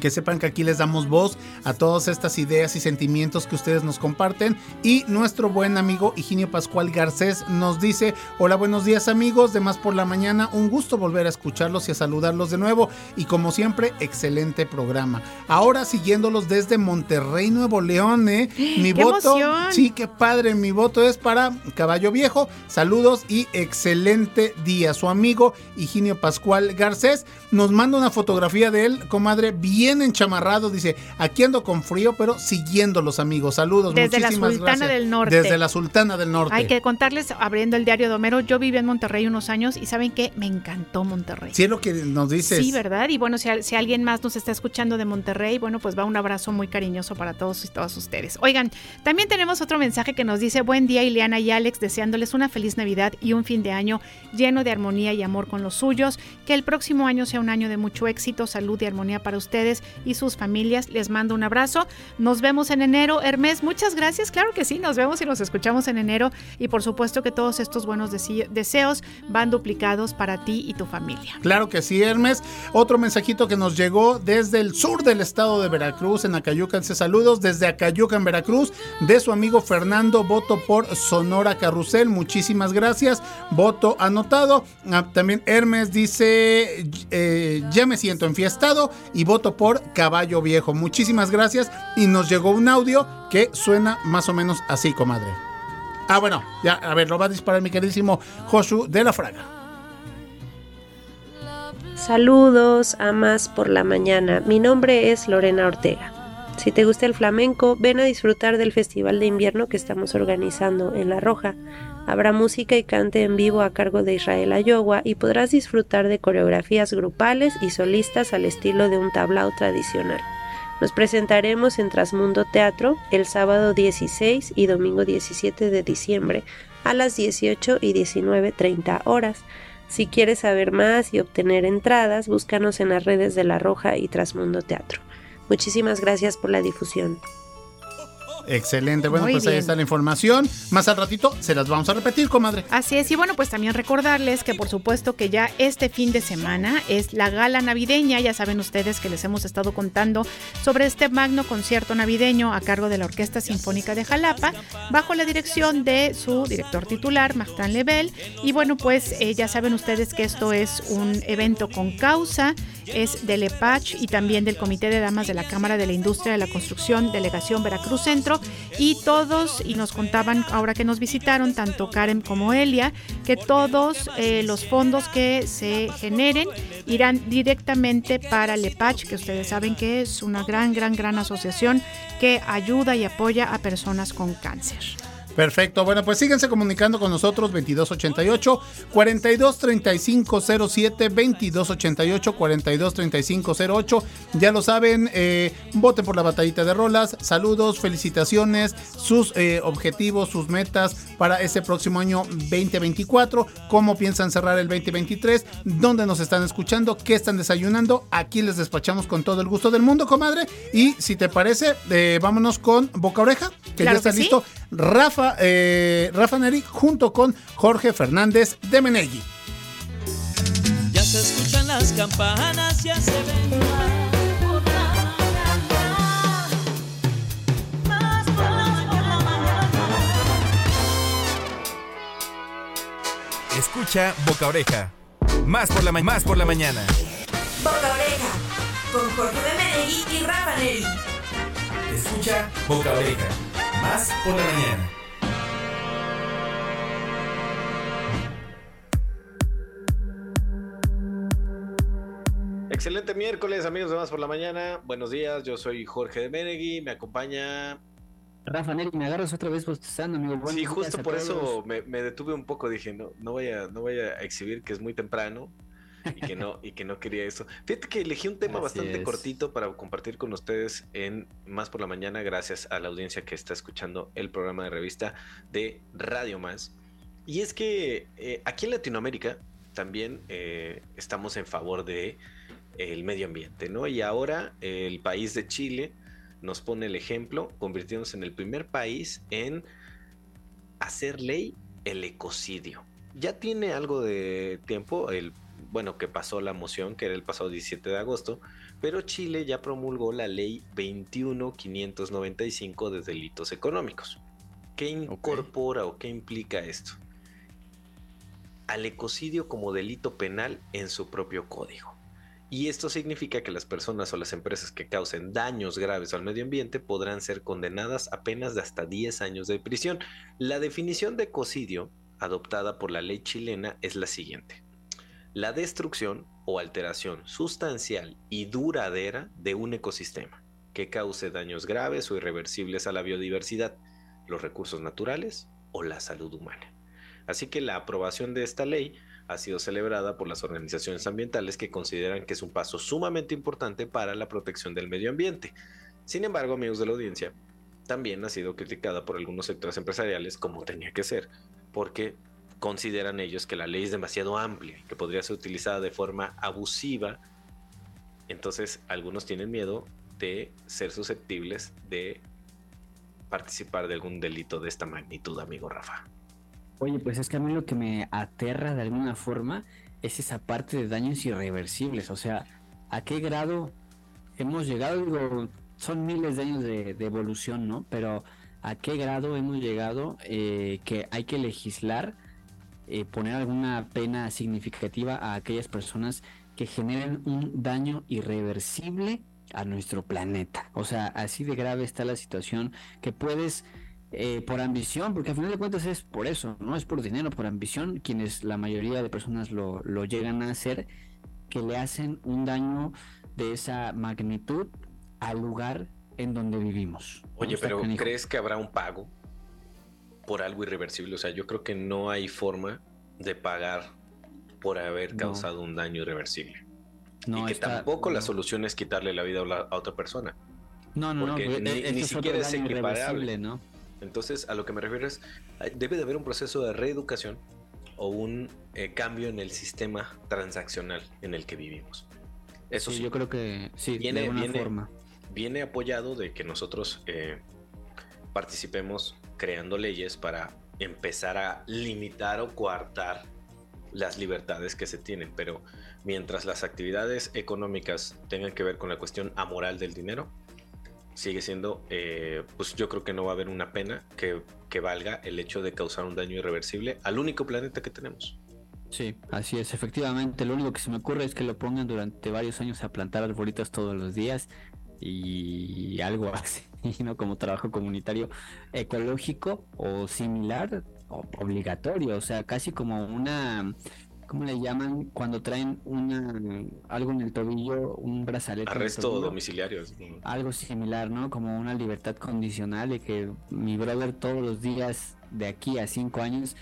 que sepan que aquí les damos voz a todas estas ideas y sentimientos que ustedes nos comparten. Y nuestro buen amigo Higinio Pascual Garcés nos dice, hola, buenos días amigos de Más por la Mañana, un gusto volver a escucharlos y a saludarlos de nuevo. Y como siempre, excelente programa. Ahora siguiéndolos desde Monterrey, Nuevo León, ¿eh? Mi voto, sí, qué padre, mi voto es para Caballo Viejo. Saludos y excelente día. Su amigo Higinio Pascual Garcés nos manda una fotografía de él, comadre, bien enchamarrado, dice, aquí ando con frío, pero siguiendo los amigos. Saludos, Desde la Sultana del Norte. Desde la Sultana del Norte. Hay que contarles, abriendo el diario de Homero, yo viví en Monterrey unos años y ¿saben qué? Me encantó Monterrey. Sí, es lo que nos dices. Sí, ¿verdad? Y bueno, si, si alguien más nos está escuchando de Monterrey, bueno, pues va un abrazo muy cariñoso para todos y todas ustedes. Oigan, también tenemos otro mensaje que nos dice, buen día Ileana y Alex, deseándoles una feliz Navidad y un fin de año lleno de armonía y amor con los suyos. Que el próximo año sea un año de mucho éxito, salud y armonía para ustedes y sus familias. Les mando un abrazo. Nos vemos en enero. Hermes, muchas gracias. Claro que sí, nos vemos y nos escuchamos en enero. Y por supuesto que todos estos buenos deseos van duplicados para ti y tu familia. Claro que sí, Hermes. Otro mensajito que nos llegó desde el sur del estado de Veracruz, en Acayuca. Saludos desde Acayuca, en Veracruz, de su amigo Fernando. Voto por Sonora Carrusel. Muchísimas gracias. Voto anotado. Ah, también Hermes dice, eh, ya me siento enfiestado y voto por por Caballo Viejo. Muchísimas gracias y nos llegó un audio que suena más o menos así, comadre. Ah, bueno, ya, a ver, lo va a disparar mi queridísimo Josu de la Fraga. Saludos, amas por la mañana. Mi nombre es Lorena Ortega. Si te gusta el flamenco, ven a disfrutar del festival de invierno que estamos organizando en La Roja. Habrá música y cante en vivo a cargo de Israel Ayowa y podrás disfrutar de coreografías grupales y solistas al estilo de un tablao tradicional. Nos presentaremos en Trasmundo Teatro el sábado 16 y domingo 17 de diciembre a las 18 y 19.30 horas. Si quieres saber más y obtener entradas, búscanos en las redes de La Roja y Trasmundo Teatro. Muchísimas gracias por la difusión. Excelente, bueno, pues ahí está la información. Más al ratito se las vamos a repetir, comadre. Así es, y bueno, pues también recordarles que por supuesto que ya este fin de semana es la gala navideña, ya saben ustedes que les hemos estado contando sobre este magno concierto navideño a cargo de la Orquesta Sinfónica de Jalapa, bajo la dirección de su director titular, Martin Lebel. Y bueno, pues eh, ya saben ustedes que esto es un evento con causa, es del EPACH y también del Comité de Damas de la Cámara de la Industria de la Construcción, Delegación Veracruz Centro y todos, y nos contaban ahora que nos visitaron, tanto Karen como Elia, que todos eh, los fondos que se generen irán directamente para LEPACH, que ustedes saben que es una gran, gran, gran asociación que ayuda y apoya a personas con cáncer. Perfecto, bueno, pues síguense comunicando con nosotros 2288 423507 2288 423508. Ya lo saben, eh, voten por la batallita de rolas. Saludos, felicitaciones, sus eh, objetivos, sus metas para ese próximo año 2024. ¿Cómo piensan cerrar el 2023? ¿Dónde nos están escuchando? ¿Qué están desayunando? Aquí les despachamos con todo el gusto del mundo, comadre. Y si te parece, eh, vámonos con Boca Oreja, que ya está listo. Rafa, eh, Rafa Neri junto con Jorge Fernández de Menegui. Ya se escuchan las campanas, ya se ven. Escucha Boca Oreja. Más por la, más por la mañana. Boca Oreja, con Jorge de Menegui y Rafa Neri. Escucha Boca Oreja. Más por la mañana. Excelente miércoles, amigos de Más por la Mañana. Buenos días, yo soy Jorge de Menegui, me acompaña... Rafa Neri, me agarras otra vez bostezando, amigo. Buenos sí, justo por eso me, me detuve un poco, dije, no, no voy a, no voy a exhibir que es muy temprano y que no, y que no quería eso. Fíjate que elegí un tema Así bastante es. cortito para compartir con ustedes en Más por la Mañana, gracias a la audiencia que está escuchando el programa de revista de Radio Más. Y es que eh, aquí en Latinoamérica también eh, estamos en favor de el medio ambiente, ¿no? Y ahora el país de Chile nos pone el ejemplo, convirtiéndose en el primer país en hacer ley el ecocidio. Ya tiene algo de tiempo, el, bueno, que pasó la moción, que era el pasado 17 de agosto, pero Chile ya promulgó la ley 21595 de delitos económicos. ¿Qué incorpora o qué implica esto? Al ecocidio como delito penal en su propio código. Y esto significa que las personas o las empresas que causen daños graves al medio ambiente podrán ser condenadas a penas de hasta 10 años de prisión. La definición de ecocidio adoptada por la ley chilena es la siguiente. La destrucción o alteración sustancial y duradera de un ecosistema que cause daños graves o irreversibles a la biodiversidad, los recursos naturales o la salud humana. Así que la aprobación de esta ley ha sido celebrada por las organizaciones ambientales que consideran que es un paso sumamente importante para la protección del medio ambiente. Sin embargo, amigos de la audiencia, también ha sido criticada por algunos sectores empresariales como tenía que ser, porque consideran ellos que la ley es demasiado amplia y que podría ser utilizada de forma abusiva. Entonces, algunos tienen miedo de ser susceptibles de participar de algún delito de esta magnitud, amigo Rafa. Oye, pues es que a mí lo que me aterra de alguna forma es esa parte de daños irreversibles. O sea, ¿a qué grado hemos llegado? Digo, son miles de años de, de evolución, ¿no? Pero ¿a qué grado hemos llegado eh, que hay que legislar, eh, poner alguna pena significativa a aquellas personas que generen un daño irreversible a nuestro planeta. O sea, así de grave está la situación que puedes eh, por ambición, porque al final de cuentas es por eso, no es por dinero, por ambición, quienes la mayoría de personas lo, lo llegan a hacer, que le hacen un daño de esa magnitud al lugar en donde vivimos. Oye, pero ¿crees que habrá un pago por algo irreversible? O sea, yo creo que no hay forma de pagar por haber causado un daño irreversible. No, y que tampoco la solución es quitarle la vida a, otra persona. No, no, no, ni, ni siquiera es equiparable. ¿no? Entonces, a lo que me refiero es, debe de haber un proceso de reeducación o un eh, cambio en el sistema transaccional en el que vivimos. Eso sí, yo creo que sí, viene, de alguna forma. Viene apoyado de que nosotros eh, participemos creando leyes para empezar a limitar o coartar las libertades que se tienen, pero mientras las actividades económicas tengan que ver con la cuestión amoral del dinero, sigue siendo, eh, pues yo creo que no va a haber una pena que, que, valga el hecho de causar un daño irreversible al único planeta que tenemos. Sí, así es, efectivamente, lo único que se me ocurre es que lo pongan durante varios años a plantar arbolitos todos los días y algo así, ¿no? Como trabajo comunitario ecológico o similar, obligatorio, o sea, casi como una ¿cómo le llaman cuando traen una algo en el tobillo, un brazalete? Arresto domiciliario. Algo similar, ¿no? Como una libertad condicional de que mi brother todos los días de aquí a cinco años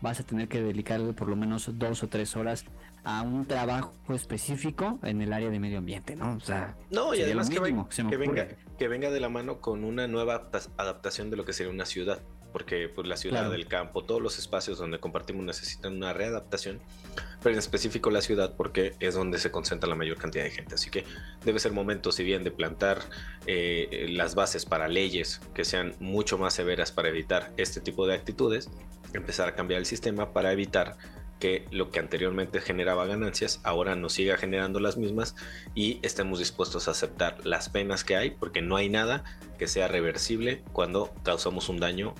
vas a tener que dedicarle por lo menos dos o tres horas a un trabajo específico en el área de medio ambiente, ¿no? O sea, no, y además que, venga, que venga de la mano con una nueva adaptación de lo que sería una ciudad porque pues, la ciudad, del campo, todos los espacios donde compartimos necesitan una readaptación, pero en específico la ciudad porque es donde se concentra la mayor cantidad de gente. Así que debe ser momento, si bien, de plantar eh, las bases para leyes que sean mucho más severas para evitar este tipo de actitudes, empezar a cambiar el sistema para evitar que lo que anteriormente generaba ganancias ahora nos siga generando las mismas y estemos dispuestos a aceptar las penas que hay porque no hay nada que sea reversible cuando causamos un daño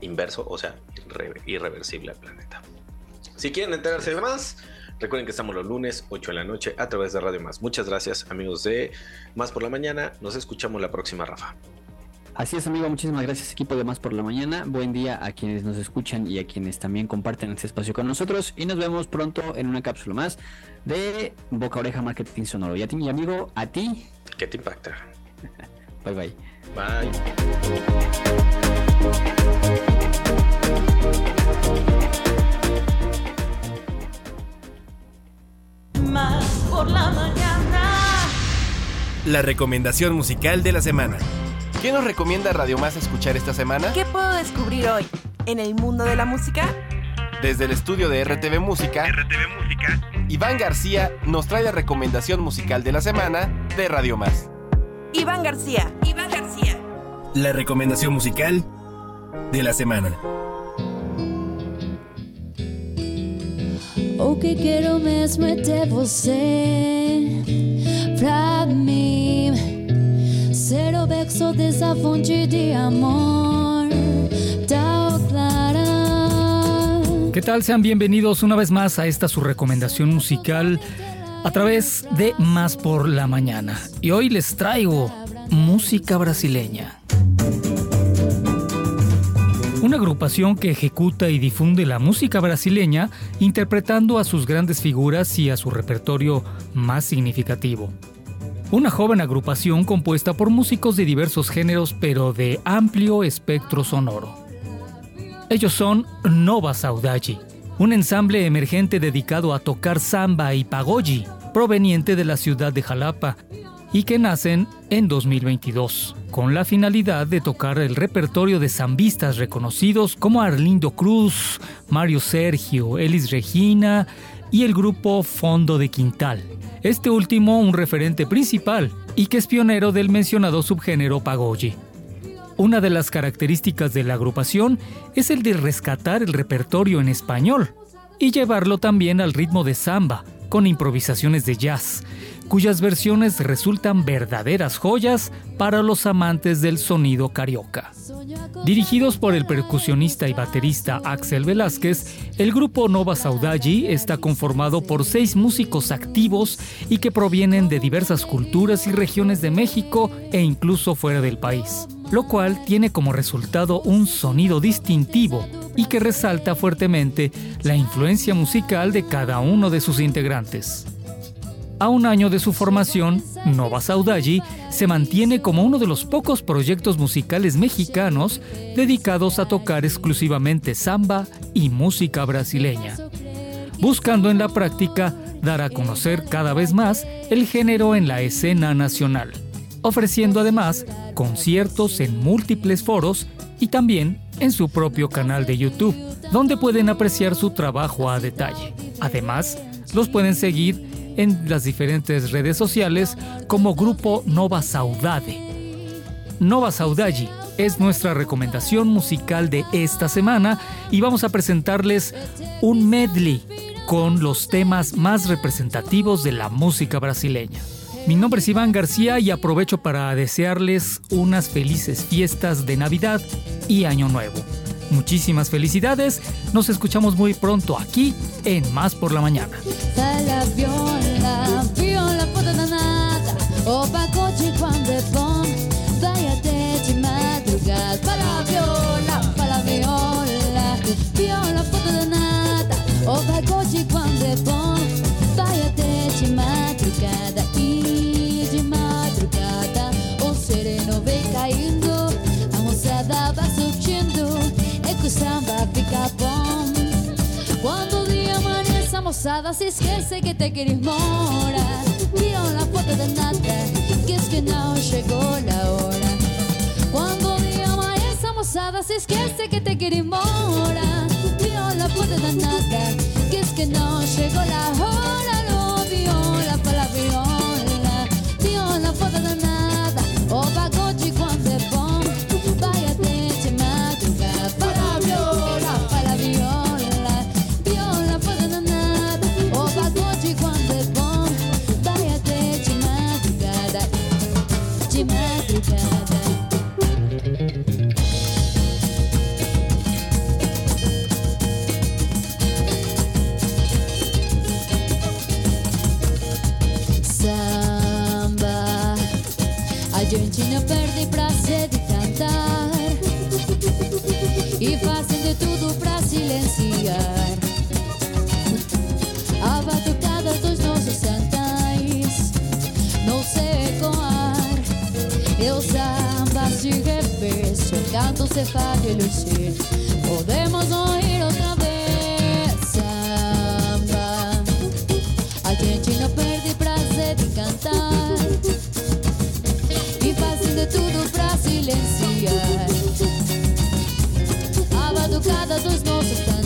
inverso, o sea, irreversible al planeta. Si quieren enterarse de más, recuerden que estamos los lunes 8 de la noche a través de Radio Más. Muchas gracias amigos de Más por la Mañana. Nos escuchamos la próxima, Rafa. Así es, amigo. Muchísimas gracias, equipo de Más por la Mañana. Buen día a quienes nos escuchan y a quienes también comparten este espacio con nosotros. Y nos vemos pronto en una cápsula más de Boca Oreja Marketing Sonoro. Y a ti, mi amigo, a ti. ¿Qué te impacta? bye, bye. Bye. Más por la mañana. La recomendación musical de la semana. ¿Qué nos recomienda Radio Más escuchar esta semana? ¿Qué puedo descubrir hoy en el mundo de la música? Desde el estudio de RTV Música, RTV Música, Iván García nos trae la recomendación musical de la semana de Radio Más. Iván García, Iván García. La recomendación musical de la semana. O que quero mesmo é você pra de amor. ¿Qué tal? Sean bienvenidos una vez más a esta su recomendación musical a través de Más por la Mañana. Y hoy les traigo música brasileña. Una agrupación que ejecuta y difunde la música brasileña interpretando a sus grandes figuras y a su repertorio más significativo. Una joven agrupación compuesta por músicos de diversos géneros pero de amplio espectro sonoro. Ellos son Nova Saudade, un ensamble emergente dedicado a tocar samba y pagoji, proveniente de la ciudad de Jalapa, y que nacen en 2022, con la finalidad de tocar el repertorio de zambistas reconocidos como Arlindo Cruz, Mario Sergio, Elis Regina y el grupo Fondo de Quintal. Este último un referente principal y que es pionero del mencionado subgénero pagoji. Una de las características de la agrupación es el de rescatar el repertorio en español y llevarlo también al ritmo de samba, con improvisaciones de jazz, cuyas versiones resultan verdaderas joyas para los amantes del sonido carioca. Dirigidos por el percusionista y baterista Axel Velázquez, el grupo Nova Saudagi está conformado por seis músicos activos y que provienen de diversas culturas y regiones de México e incluso fuera del país, lo cual tiene como resultado un sonido distintivo y que resalta fuertemente la influencia musical de cada uno de sus integrantes. A un año de su formación, Nova Saudagi se mantiene como uno de los pocos proyectos musicales mexicanos dedicados a tocar exclusivamente samba y música brasileña, buscando en la práctica dar a conocer cada vez más el género en la escena nacional, ofreciendo además conciertos en múltiples foros y también en su propio canal de YouTube, donde pueden apreciar su trabajo a detalle. Además, los pueden seguir en las diferentes redes sociales como Grupo Nova Saudade. Nova Saudade es nuestra recomendación musical de esta semana y vamos a presentarles un medley con los temas más representativos de la música brasileña. Mi nombre es Iván García y aprovecho para desearles unas felices fiestas de Navidad y Año Nuevo. Muchísimas felicidades, nos escuchamos muy pronto aquí en Más por la Mañana. O pacote quando é bom Vai até de madrugada. Fala viola, fala viola Viola puta danada. O pacote quando é bom Vai até de madrugada. E de madrugada O sereno vem caindo A moçada vai surgindo É que o samba fica bom. Quando o dia amanhece a moçada se esquece que te quer ir embora Viram a foto da nata que es que não chegou a hora. Quando o dia amanhece a moçada se esquece que te quer ir embora Viram a foto da nata que es que não chegou a hora reverso O canto se faz relucir Podemos ouvir outra vez Samba. A gente não perde prazer de cantar. E fazem de tudo pra silenciar. A batucada dos nossos cantais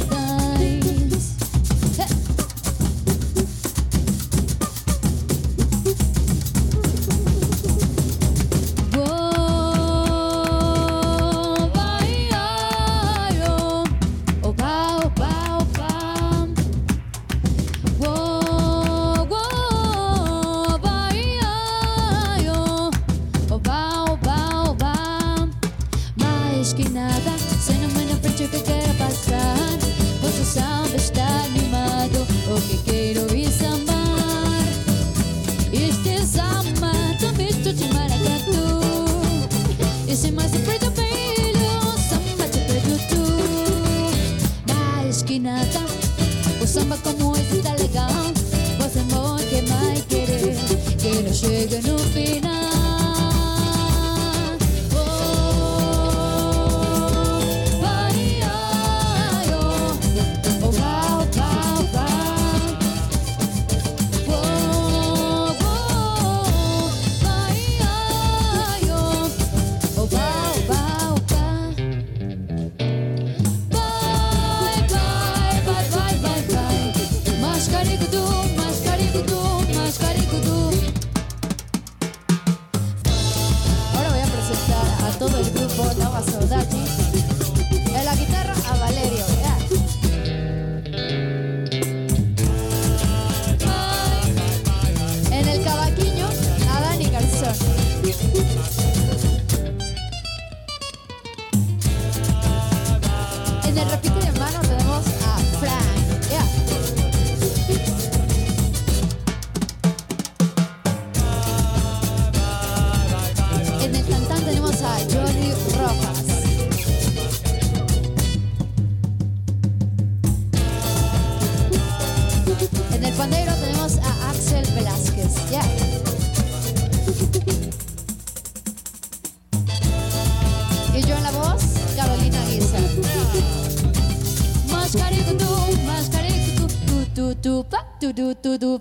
tu du tu du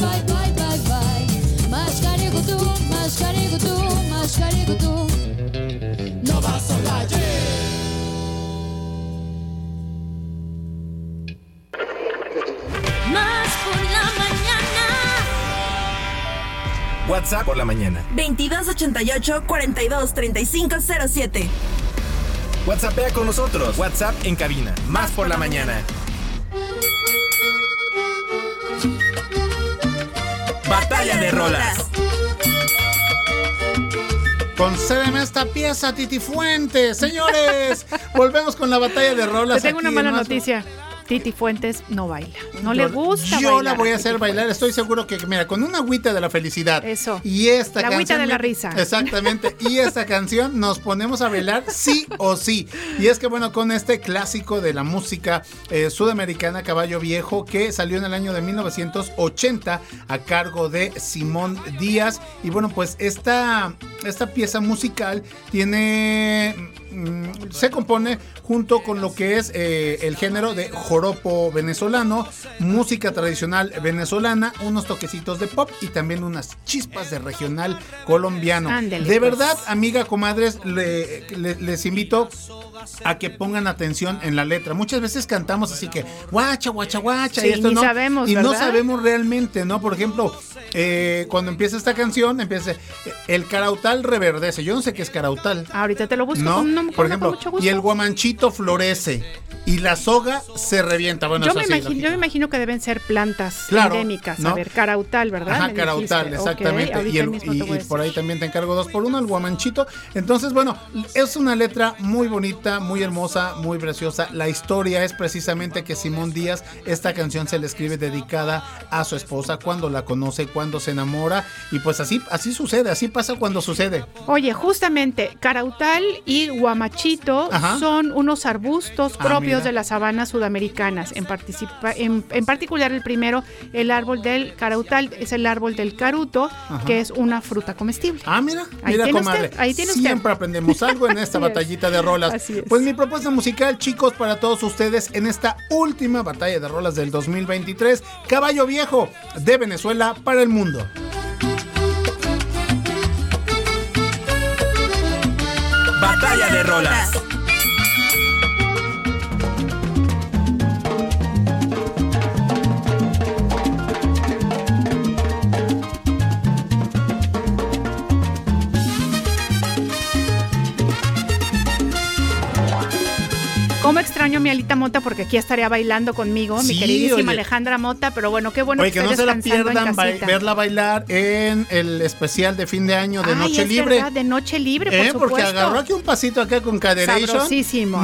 vai, vai, vai. Mascarigutu, mascarigutu, mascarigutu. No vas a. Más por la mañana. WhatsApp por la mañana. 2288 423507. WhatsAppea con nosotros. WhatsApp en cabina. Más por la mañana. Batalla de rolas. Concédeme esta pieza, Titi Fuentes. Señores, volvemos con la batalla de rolas. Te tengo una mala noticia. Titi Fuentes no baila. No le gusta Yo bailar la voy a hacer bailar. Estoy seguro que, mira, con una agüita de la felicidad. Eso. Y esta La canción. agüita de la risa. Exactamente. Y esta canción nos ponemos a bailar sí o sí. Y es que, bueno, con este clásico de la música eh, sudamericana, Caballo Viejo, que salió en el año de 1980 a cargo de Simón Díaz. Y bueno, pues esta, esta pieza musical tiene. Mm, se compone junto con lo que es eh, el género de joropo venezolano, música tradicional venezolana, unos toquecitos de pop y también unas chispas de regional colombiano. De pues. verdad, amiga, comadres, le- le- les invito a que pongan atención en la letra. Muchas veces cantamos así que guacha, guacha, guacha Sí, y esto no. sabemos, y no sabemos realmente, ¿no? Por ejemplo, eh, cuando empieza esta canción, empieza el carautal reverdece. Yo no sé qué es carautal. Ahorita te lo busco. ¿No? no, Por ejemplo, mucho gusto. y el guamanchito florece y la soga se revienta. Bueno, yo, me imagino, yo me imagino que deben ser plantas Claro, endémicas. ¿no? A ver, carautal, ¿verdad? Ajá, carautal, dijiste. Exactamente. y el- por ahí también te encargo dos por uno, el guamanchito. Entonces, bueno, es una letra muy bonita, muy hermosa, muy preciosa. La historia es precisamente que Simón Díaz, esta canción se le escribe dedicada a su esposa cuando la conoce, cuando se enamora. Y pues así, así sucede, así pasa cuando sucede. Oye, justamente, carautal y guamachito Ajá. son unos arbustos Ah, propios mira. de las sabanas sudamericanas. En, participa- en, en particular, el primero, el árbol del carautal, es el árbol del caruto, Ajá. que es una fruta comestible. Ah, mira, Ahí mira, tiene comadre. usted, ahí tiene usted. Siempre aprendemos algo en esta batallita de rolas. Así es. Pues mi propuesta musical, chicos, para todos ustedes en esta última batalla de rolas del 2023, Caballo Viejo de Venezuela para el mundo. Batalla de rolas. ¿Cómo extraño a mi Alita Mota? Porque aquí estaría bailando conmigo, mi Sí, queridísima oye. Alejandra Mota. Pero bueno, qué bueno Oye, que esté no se la pierdan ba- verla bailar en el especial de fin de año de Ay, Noche es Libre. verdad, de Noche Libre, por ¿Eh? supuesto. Porque agarró aquí un pasito acá con Caderation.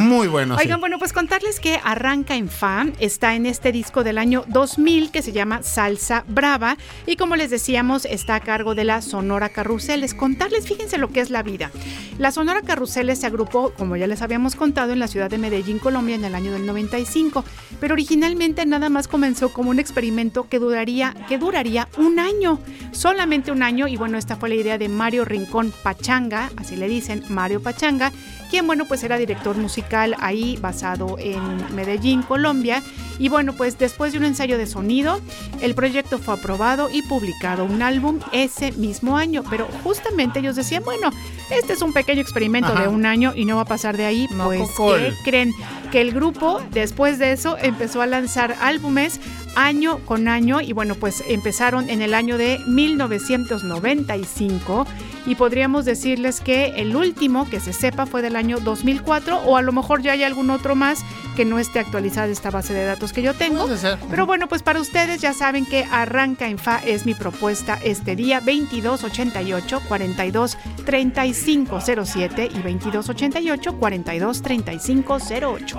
Muy bueno. sí. Oigan, bueno, pues contarles que Arranca en Fa está en este disco del año 2000 que se llama Salsa Brava y como les decíamos está a cargo de la Sonora Carruseles. Contarles, fíjense lo que es la vida. La Sonora Carruseles se agrupó, como ya les habíamos contado, en la ciudad de Medellín, Colombia, en el año del 95, pero originalmente nada más comenzó como un experimento que duraría, que duraría un año, solamente un año, y bueno, esta fue la idea de Mario Rincón Pachanga, así le dicen, Mario Pachanga, quien bueno, pues era director musical ahí basado en Medellín, Colombia, y bueno, pues después de un ensayo de sonido, el proyecto fue aprobado y publicado un álbum ese mismo año, pero justamente ellos decían, bueno, este es un pequeño experimento Ajá. de un año y no va a pasar de ahí, pues cocol. ¿qué creen? Que el grupo después de eso empezó a lanzar álbumes año con año y bueno, pues empezaron en el año de 1995 y podríamos decirles que el último que se sepa fue del año 2004 o a lo mejor ya hay algún otro más que no esté actualizada esta base de datos que yo tengo. Pero bueno, pues para ustedes ya saben que Arranca en Fa es mi propuesta este día 2288 42 3507 y 2288 42 3508.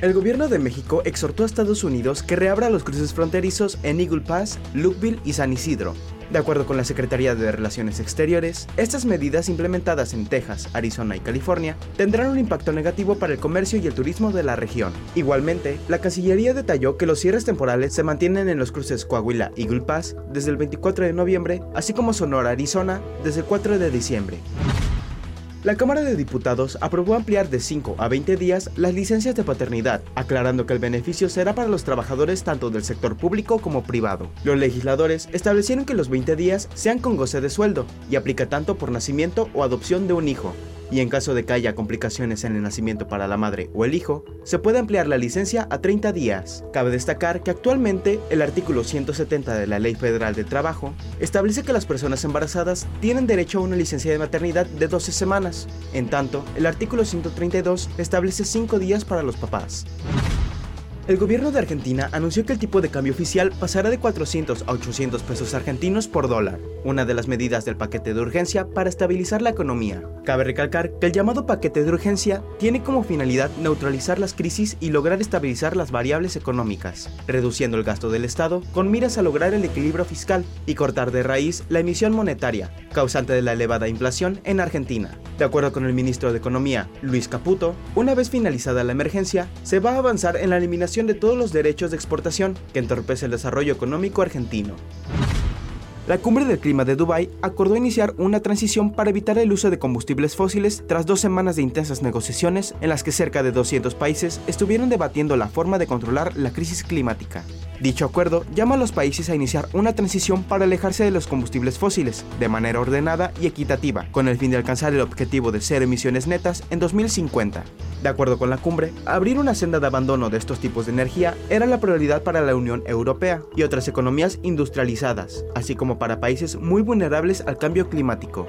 El gobierno de México exhortó a Estados Unidos que reabra los cruces fronterizos en Eagle Pass, Lukeville y San Isidro. De acuerdo con la Secretaría de Relaciones Exteriores, estas medidas implementadas en Texas, Arizona y California tendrán un impacto negativo para el comercio y el turismo de la región. Igualmente, la Cancillería detalló que los cierres temporales se mantienen en los cruces Coahuila Eagle Pass desde el 24 de noviembre, así como Sonora, Arizona desde el 4 de diciembre. La Cámara de Diputados aprobó ampliar de 5 a 20 días las licencias de paternidad, aclarando que el beneficio será para los trabajadores tanto del sector público como privado. Los legisladores establecieron que los 20 días sean con goce de sueldo y aplica tanto por nacimiento o adopción de un hijo, y en caso de que haya complicaciones en el nacimiento para la madre o el hijo, se puede ampliar la licencia a 30 días. Cabe destacar que actualmente el artículo 170 de la Ley Federal de Trabajo establece que las personas embarazadas tienen derecho a una licencia de maternidad de 12 semanas. En tanto, el artículo 132 establece 5 días para los papás. El gobierno de Argentina anunció que el tipo de cambio oficial pasará de 400 a 800 pesos argentinos por dólar, una de las medidas del paquete de urgencia para estabilizar la economía. Cabe recalcar que el llamado paquete de urgencia tiene como finalidad neutralizar las crisis y lograr estabilizar las variables económicas, reduciendo el gasto del Estado con miras a lograr el equilibrio fiscal y cortar de raíz la emisión monetaria, causante de la elevada inflación en Argentina. De acuerdo con el ministro de Economía, Luis Caputo, una vez finalizada la emergencia, se va a avanzar en la eliminación de todos los derechos de exportación que entorpece el desarrollo económico argentino. La cumbre del clima de Dubái acordó iniciar una transición para evitar el uso de combustibles fósiles tras dos semanas de intensas negociaciones en las que cerca de 200 países estuvieron debatiendo la forma de controlar la crisis climática. Dicho acuerdo llama a los países a iniciar una transición para alejarse de los combustibles fósiles de manera ordenada y equitativa, con el fin de alcanzar el objetivo de cero emisiones netas en 2050. De acuerdo con la cumbre, abrir una senda de abandono de estos tipos de energía era la prioridad para la Unión Europea y otras economías industrializadas, así como para países muy vulnerables al cambio climático.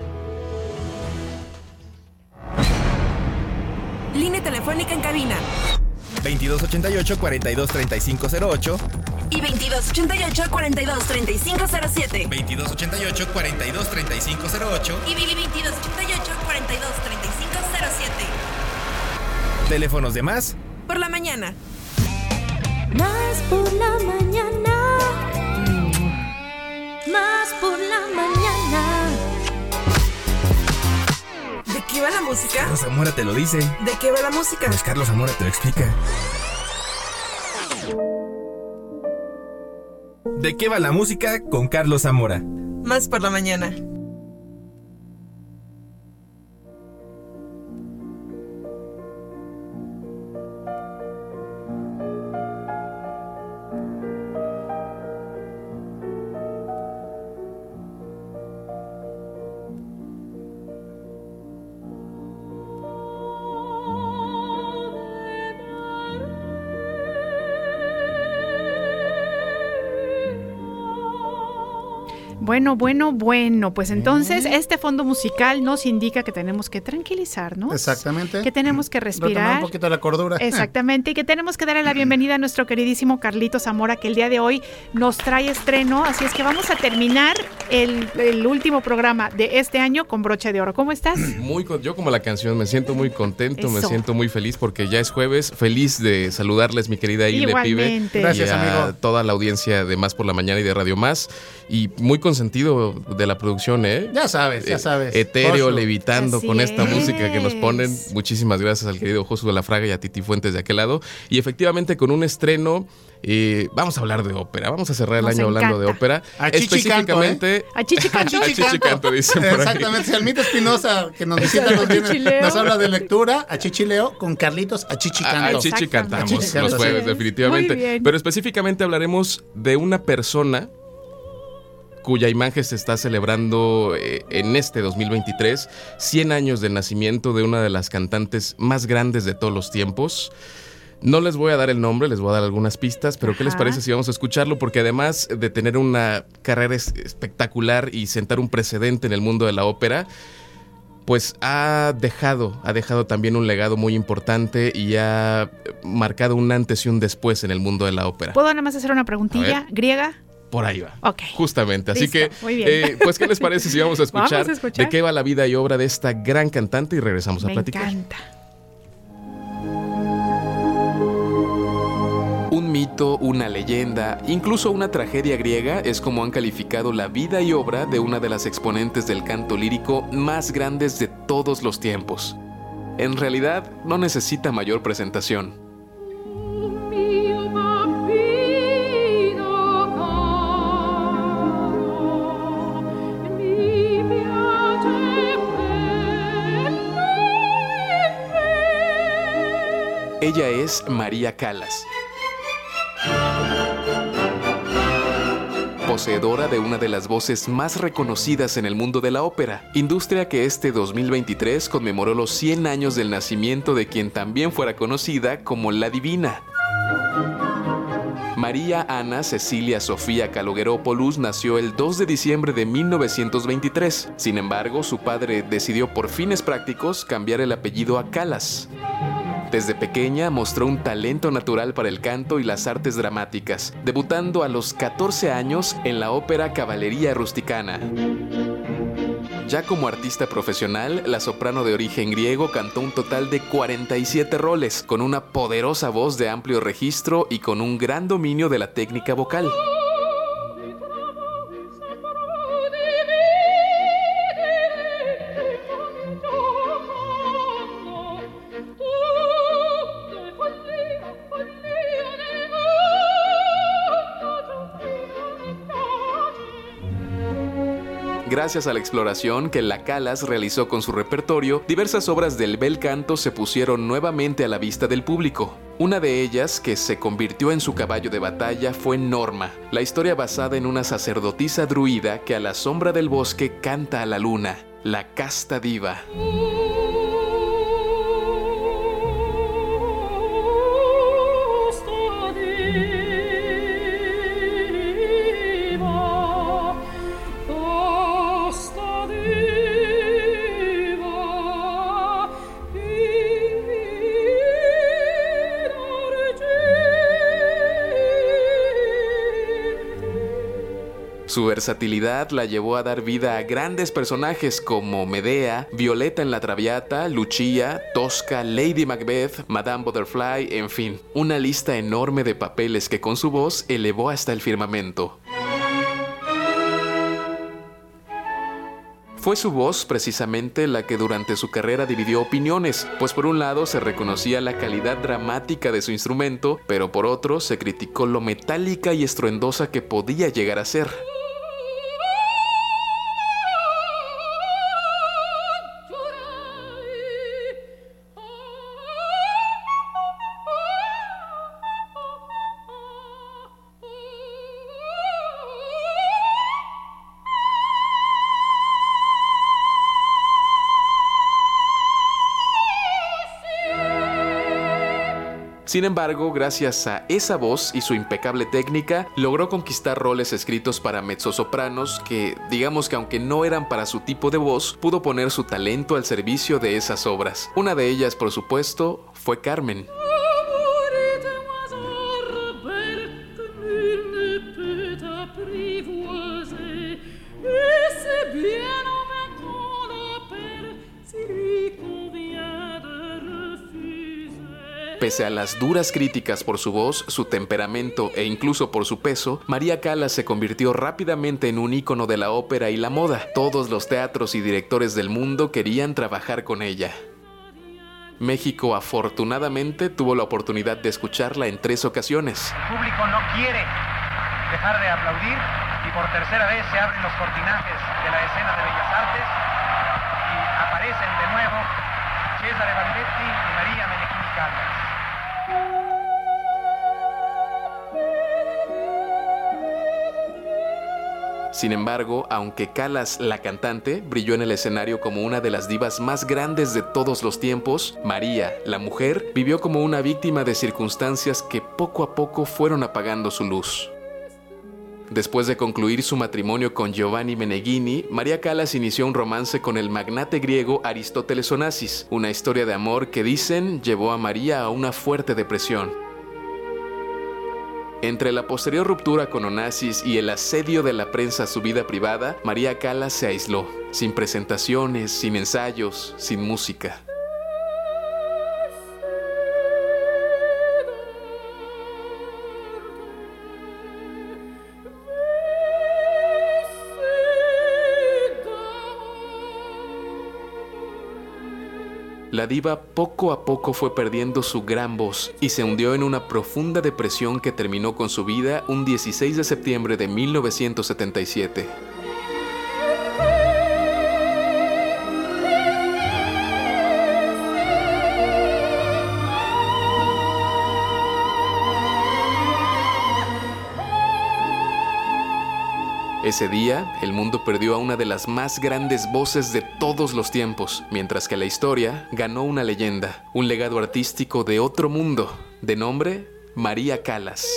Línea telefónica en cabina 2288-423508 y 2288-423507. 2288-423508 Y 2288-423507. Teléfonos de más Por la mañana. Más por la mañana. Más por la mañana. ¿De qué va la música? Carlos Zamora te lo dice. ¿De qué va la música? Pues Carlos Zamora te lo explica. ¿De qué va la música con Carlos Zamora? Más por la mañana. Bueno, bueno, bueno, pues entonces este fondo musical nos indica que tenemos que tranquilizarnos. Exactamente. Que tenemos que Retomar respirar. un poquito la cordura. Exactamente, y que tenemos que darle la bienvenida a nuestro queridísimo Carlito Zamora, que el día de hoy nos trae estreno, así es que vamos a terminar el, el último programa de este año con broche de oro. ¿Cómo estás? Muy con- yo como la canción me siento muy contento, me siento muy feliz porque ya es jueves. Feliz de saludarles, mi querida Ile Pibe. Gracias, y a amigo. toda la audiencia de Más por la Mañana y de Radio Más. Y muy consentido de la producción, ¿eh? Ya sabes, ya Eh, sabes. Etéreo, Josu. levitando Así con esta es. música que nos ponen. Muchísimas gracias al querido Josu de la Fraga y a Titi Fuentes de aquel lado. Y efectivamente con un estreno, eh, vamos a hablar de ópera. Vamos a cerrar el Nos año hablando de ópera. A canto, ¿eh? Específicamente... A Chichi Canto. A chichi canto, dicen por. Exactamente, Salmita Espinosa, que nos visita viernes, Chichileo. nos habla de lectura, a Chichileo, con Carlitos, a Chichi A-. A Chichi Exactamente. cantamos A Chichi canto, los jueves, es. definitivamente. Muy bien. Pero específicamente hablaremos de una persona cuya imagen se está celebrando eh, en este 2023, 100 años del nacimiento de una de las cantantes más grandes de todos los tiempos. No les voy a dar el nombre, les voy a dar algunas pistas, pero ¿qué les parece si vamos a escucharlo? Porque además de tener una carrera es- espectacular y sentar un precedente en el mundo de la ópera, pues ha dejado, ha dejado también un legado muy importante y ha marcado un antes y un después en el mundo de la ópera. ¿Puedo nada más hacer una preguntilla griega? Por ahí va. Ok. Justamente. Así Listo, que, muy bien. eh, pues, ¿qué les parece si vamos a escuchar, Vamos a escuchar. de qué va la vida y obra de esta gran cantante y regresamos a Me platicar? encanta. Un mito, una leyenda, incluso una tragedia griega es como han calificado la vida y obra de una de las exponentes del canto lírico más grandes de todos los tiempos. En realidad, no necesita mayor presentación. Ella es María Calas. Poseedora de una de las voces más reconocidas en el mundo de la ópera, industria que este 2023 conmemoró los 100 años del nacimiento de quien también fuera conocida como la Divina. María Ana Cecilia Sofía Kalogeropoulos nació el 2 de diciembre de 1923. Sin embargo, su padre decidió por fines prácticos cambiar el apellido a Calas. Desde pequeña mostró un talento natural para el canto y las artes dramáticas, debutando a los 14 años en la ópera Caballería Rusticana. Ya como artista profesional, la soprano de origen griego cantó un total de 47 roles, con una poderosa voz de amplio registro y con un gran dominio de la técnica vocal. Gracias a la exploración que la Calas realizó con su repertorio, diversas obras del bel canto se pusieron nuevamente a la vista del público. Una de ellas, que se convirtió en su caballo de batalla, fue Norma, la historia basada en una sacerdotisa druida que a la sombra del bosque canta a la luna, la casta diva. Su versatilidad la llevó a dar vida a grandes personajes como Medea, Violeta en la Traviata, Lucia, Tosca, Lady Macbeth, Madame Butterfly, en fin, una lista enorme de papeles que con su voz elevó hasta el firmamento. Fue su voz precisamente la que durante su carrera dividió opiniones, pues por un lado se reconocía la calidad dramática de su instrumento, pero por otro se criticó lo metálica y estruendosa que podía llegar a ser. Sin embargo, gracias a esa voz y su impecable técnica, logró conquistar roles escritos para mezzosopranos que, digamos que aunque no eran para su tipo de voz, pudo poner su talento al servicio de esas obras. Una de ellas, por supuesto, fue Carmen. Pese a las duras críticas por su voz, su temperamento e incluso por su peso, María Callas se convirtió rápidamente en un ícono de la ópera y la moda. Todos los teatros y directores del mundo querían trabajar con ella. México afortunadamente tuvo la oportunidad de escucharla en tres ocasiones. El público no quiere dejar de aplaudir y por tercera vez se abren los cortinajes de la escena de Bellas Artes y aparecen de nuevo Cesare Sin embargo, aunque Calas, la cantante, brilló en el escenario como una de las divas más grandes de todos los tiempos, María, la mujer, vivió como una víctima de circunstancias que poco a poco fueron apagando su luz. Después de concluir su matrimonio con Giovanni Meneghini, María Callas inició un romance con el magnate griego Aristóteles Onassis, una historia de amor que dicen llevó a María a una fuerte depresión. Entre la posterior ruptura con Onassis y el asedio de la prensa a su vida privada, María Callas se aisló, sin presentaciones, sin ensayos, sin música. La diva poco a poco fue perdiendo su gran voz y se hundió en una profunda depresión que terminó con su vida un 16 de septiembre de 1977. Ese día, el mundo perdió a una de las más grandes voces de todos los tiempos, mientras que la historia ganó una leyenda, un legado artístico de otro mundo, de nombre María Calas.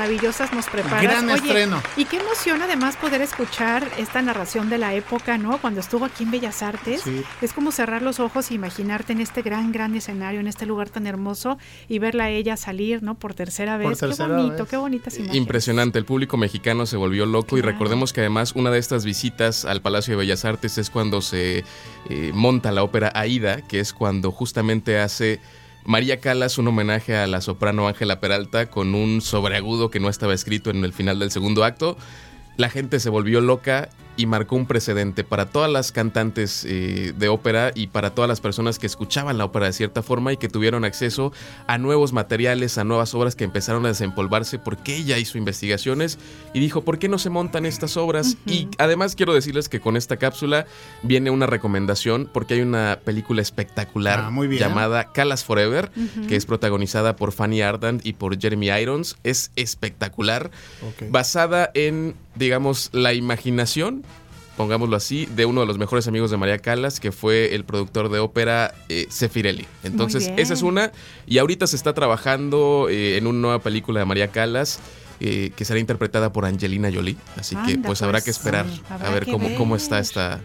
Maravillosas nos preparas. Gran estreno. Y qué emoción además poder escuchar esta narración de la época, ¿no? Cuando estuvo aquí en Bellas Artes. Es como cerrar los ojos e imaginarte en este gran, gran escenario, en este lugar tan hermoso y verla a ella salir, ¿no? Por tercera vez. qué bonito, qué bonitas imágenes. Impresionante, el público mexicano se volvió loco y recordemos que además una de estas visitas al Palacio de Bellas Artes es cuando se eh, monta la ópera Aida, que es cuando justamente hace María Calas un homenaje a la soprano Ángela Peralta con un sobreagudo que no estaba escrito en el final del segundo acto. La gente se volvió loca y marcó un precedente para todas las cantantes eh, de ópera y para todas las personas que escuchaban la ópera de cierta forma y que tuvieron acceso a nuevos materiales, a nuevas obras que empezaron a desempolvarse porque ella hizo investigaciones y dijo, ¿por qué no se montan estas obras? Y además quiero decirles que con esta cápsula viene una recomendación porque hay una película espectacular ah, llamada Calas Forever, que es protagonizada por Fanny Ardant y por Jeremy Irons. Es espectacular, basada en, digamos, la imaginación pongámoslo así, de uno de los mejores amigos de María Calas, que fue el productor de ópera eh, Sefirelli. Entonces, esa es una. Y ahorita se está trabajando eh, en una nueva película de María Calas. Eh, que será interpretada por Angelina Jolie. Así que pues, habrá que pues, esperar a ver cómo, cómo está esta,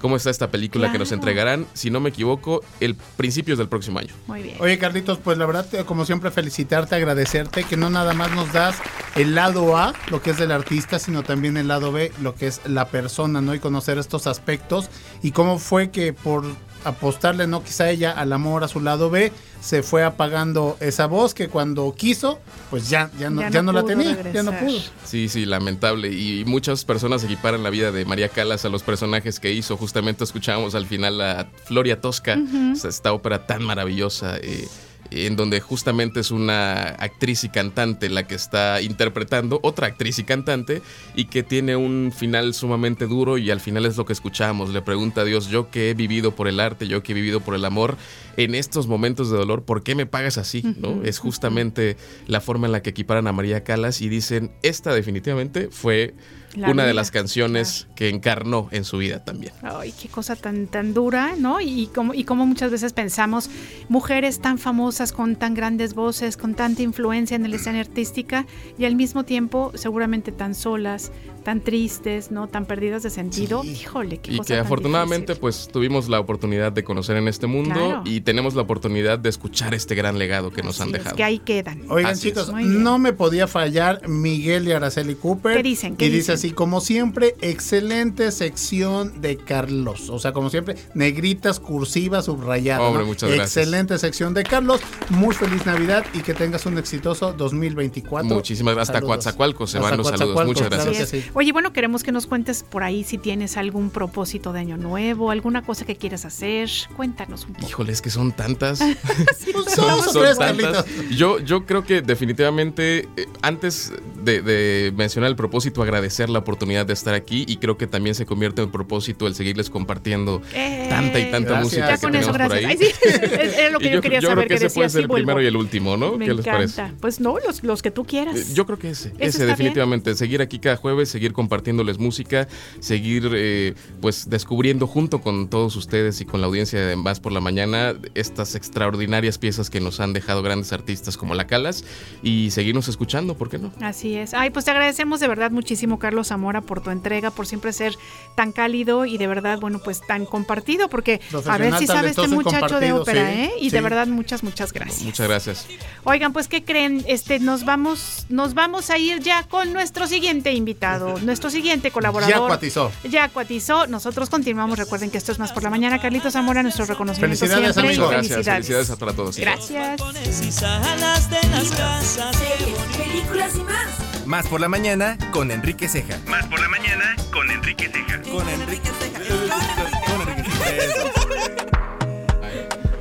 cómo está esta película que nos entregarán, si no me equivoco, el principios del próximo año. Muy bien. Oye, Carlitos, pues la verdad, como siempre, felicitarte, agradecerte que no nada más nos das el lado A, lo que es del artista, sino también el lado B, lo que es la persona, ¿no? Y conocer estos aspectos y cómo fue que por apostarle, no quizá ella al amor a su lado B, se fue apagando esa voz que cuando quiso, pues ya, ya no, ya no, la tenía, ya no pudo. Sí, sí, lamentable. Y muchas personas equiparan la vida de María Calas a los personajes que hizo. Justamente escuchábamos al final a Floria Tosca, esta ópera tan maravillosa. Eh, en donde justamente es una actriz y cantante la que está interpretando, otra actriz y cantante, y que tiene un final sumamente duro y al final es lo que escuchamos. Le pregunta a Dios, yo que he vivido por el arte, yo que he vivido por el amor, en estos momentos de dolor, ¿por qué me pagas así? ¿no? Es justamente la forma en la que equiparan a María Calas y dicen, esta definitivamente fue una de las canciones que encarnó en su vida también. Ay, qué cosa tan, tan dura, ¿no? Y como, y como muchas veces pensamos, mujeres tan famosas, con tan grandes voces, con tanta influencia en la escena artística y al mismo tiempo seguramente tan solas, tan tristes, ¿no? Tan perdidas de sentido. Híjole, qué Y que afortunadamente pues tuvimos la oportunidad de conocer en este mundo y tenemos la oportunidad de escuchar este gran legado que nos han dejado. que ahí quedan. Oigan chicos, no me podía fallar Miguel y Araceli Cooper. ¿Qué dicen? ¿Qué y dice así, como siempre, excelente sección de Carlos. O sea, como siempre, negritas, cursivas, subrayadas. Hombre, muchas gracias. Excelente sección de Carlos. Muy feliz Navidad y que tengas un exitoso 2024. Muchísimas gracias. Hasta Coatzacoalcos se van los saludos. Muchas gracias. Oye, bueno, queremos que nos cuentes por ahí si tienes algún propósito de año nuevo, alguna cosa que quieras hacer. Cuéntanos un poco. Híjole, es que son tantas. son, tantas. Yo, yo creo que definitivamente eh, antes de, mencionar el propósito, agradecer la oportunidad de estar aquí y creo que también se convierte en propósito el seguirles compartiendo tanta y tanta Gracias. música Ya que con tenemos eso, por gracias. ahí. Ay, sí, era lo que yo quería yo saber, creo que que ese puede ser sí, el vuelvo. primero y el último, ¿no? Me ¿Qué les encanta. parece? Pues no, los, los que tú quieras. Eh, Yo creo que ese, ese definitivamente, seguir aquí cada jueves, seguir compartiéndoles música, seguir eh, pues descubriendo junto con todos ustedes y con la audiencia de Más por la Mañana estas extraordinarias piezas que nos han dejado grandes artistas como La Calas y seguirnos escuchando, ¿por qué no? Así es. Ay, pues te agradecemos de verdad muchísimo, Carlos Zamora, por tu entrega, por siempre ser tan cálido y de verdad, bueno, pues tan compartido, porque a ver si sabe este muchacho de ópera, sí, ¿eh? Y de verdad, muchas, muchas gracias. Muchas gracias. Oigan, pues ¿qué creen? Este, nos vamos, nos vamos a ir ya con nuestro siguiente invitado, nuestro siguiente colaborador. Ya cuatizó. Ya cuatizó. Nosotros continuamos. Recuerden que esto es más por la mañana. Carlitos Zamora, nuestro reconocimiento Felicidades, siempre. y amigo. Gracias, Felicidades. felicidades a para todos. Gracias. películas y más. Más por la mañana con Enrique Ceja. Más por la mañana con Enrique Ceja. Con Enrique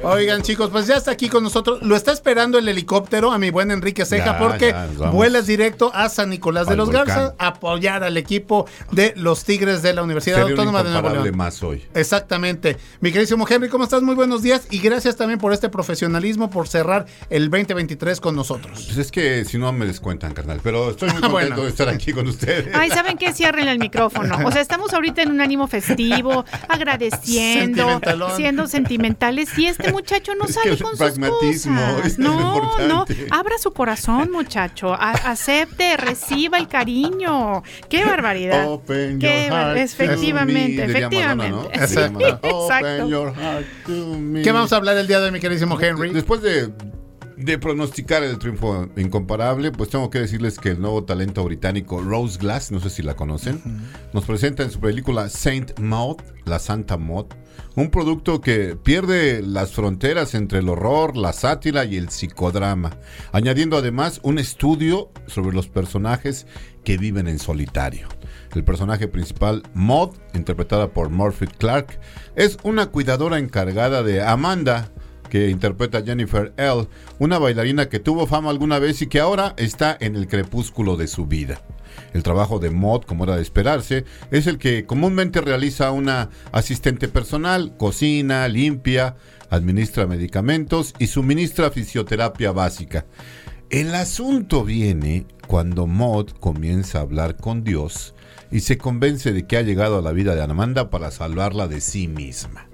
Oigan, chicos, pues ya está aquí con nosotros. Lo está esperando el helicóptero a mi buen Enrique Ceja Ya, porque ya, vuelas directo a San Nicolás de Al los volcán. Garza a apoyar al equipo de los Tigres de la Universidad Sería un Autónoma de Nuevo León. más hoy. Exactamente. Mi queridísimo Henry, ¿cómo estás? Muy buenos días y gracias también por este profesionalismo, por cerrar el 2023 con nosotros. Pues es que si no me descuentan, carnal. Pero estoy muy contento bueno. de estar aquí con ustedes. Ay, ¿saben qué? Cierren el micrófono. O sea, estamos ahorita en un ánimo festivo, agradeciendo, siendo sentimentales. Y este muchacho no Es sale con sus pragmatismo cosas. No, no. Abra su corazón, muchacho. A- acepte, reciba el cariño. ¡Qué barbaridad! Open Qué your heart efectivamente, to me, diría Madonna, efectivamente. ¿no? Sí, Exacto. exacto. Open your heart to me. ¿Qué vamos a hablar el día de hoy, mi queridísimo Henry? Después de, de pronosticar el triunfo incomparable, pues tengo que decirles que el nuevo talento británico Rose Glass, no sé si la conocen, nos presenta en su película Saint Maud, la Santa Maud, un producto que pierde las fronteras entre el horror, la sátira y el psicodrama, añadiendo además un estudio sobre los personajes que viven en solitario. El personaje principal, Maud, interpretada por Murphy Clark, es una cuidadora encargada de Amanda, que interpreta Jennifer L., una bailarina que tuvo fama alguna vez y que ahora está en el crepúsculo de su vida. El trabajo de Maud, como era de esperarse, es el que comúnmente realiza una asistente personal, cocina, limpia, administra medicamentos y suministra fisioterapia básica. El asunto viene cuando Maud comienza a hablar con Dios y se convence de que ha llegado a la vida de Amanda para salvarla de sí misma.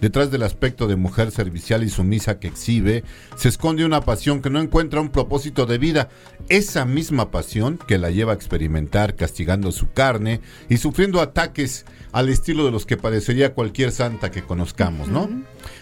Detrás del aspecto de mujer servicial y sumisa que exhibe, se esconde una pasión que no encuentra un propósito de vida. Esa misma pasión que la lleva a experimentar castigando su carne y sufriendo ataques al estilo de los que parecería cualquier santa que conozcamos, ¿no?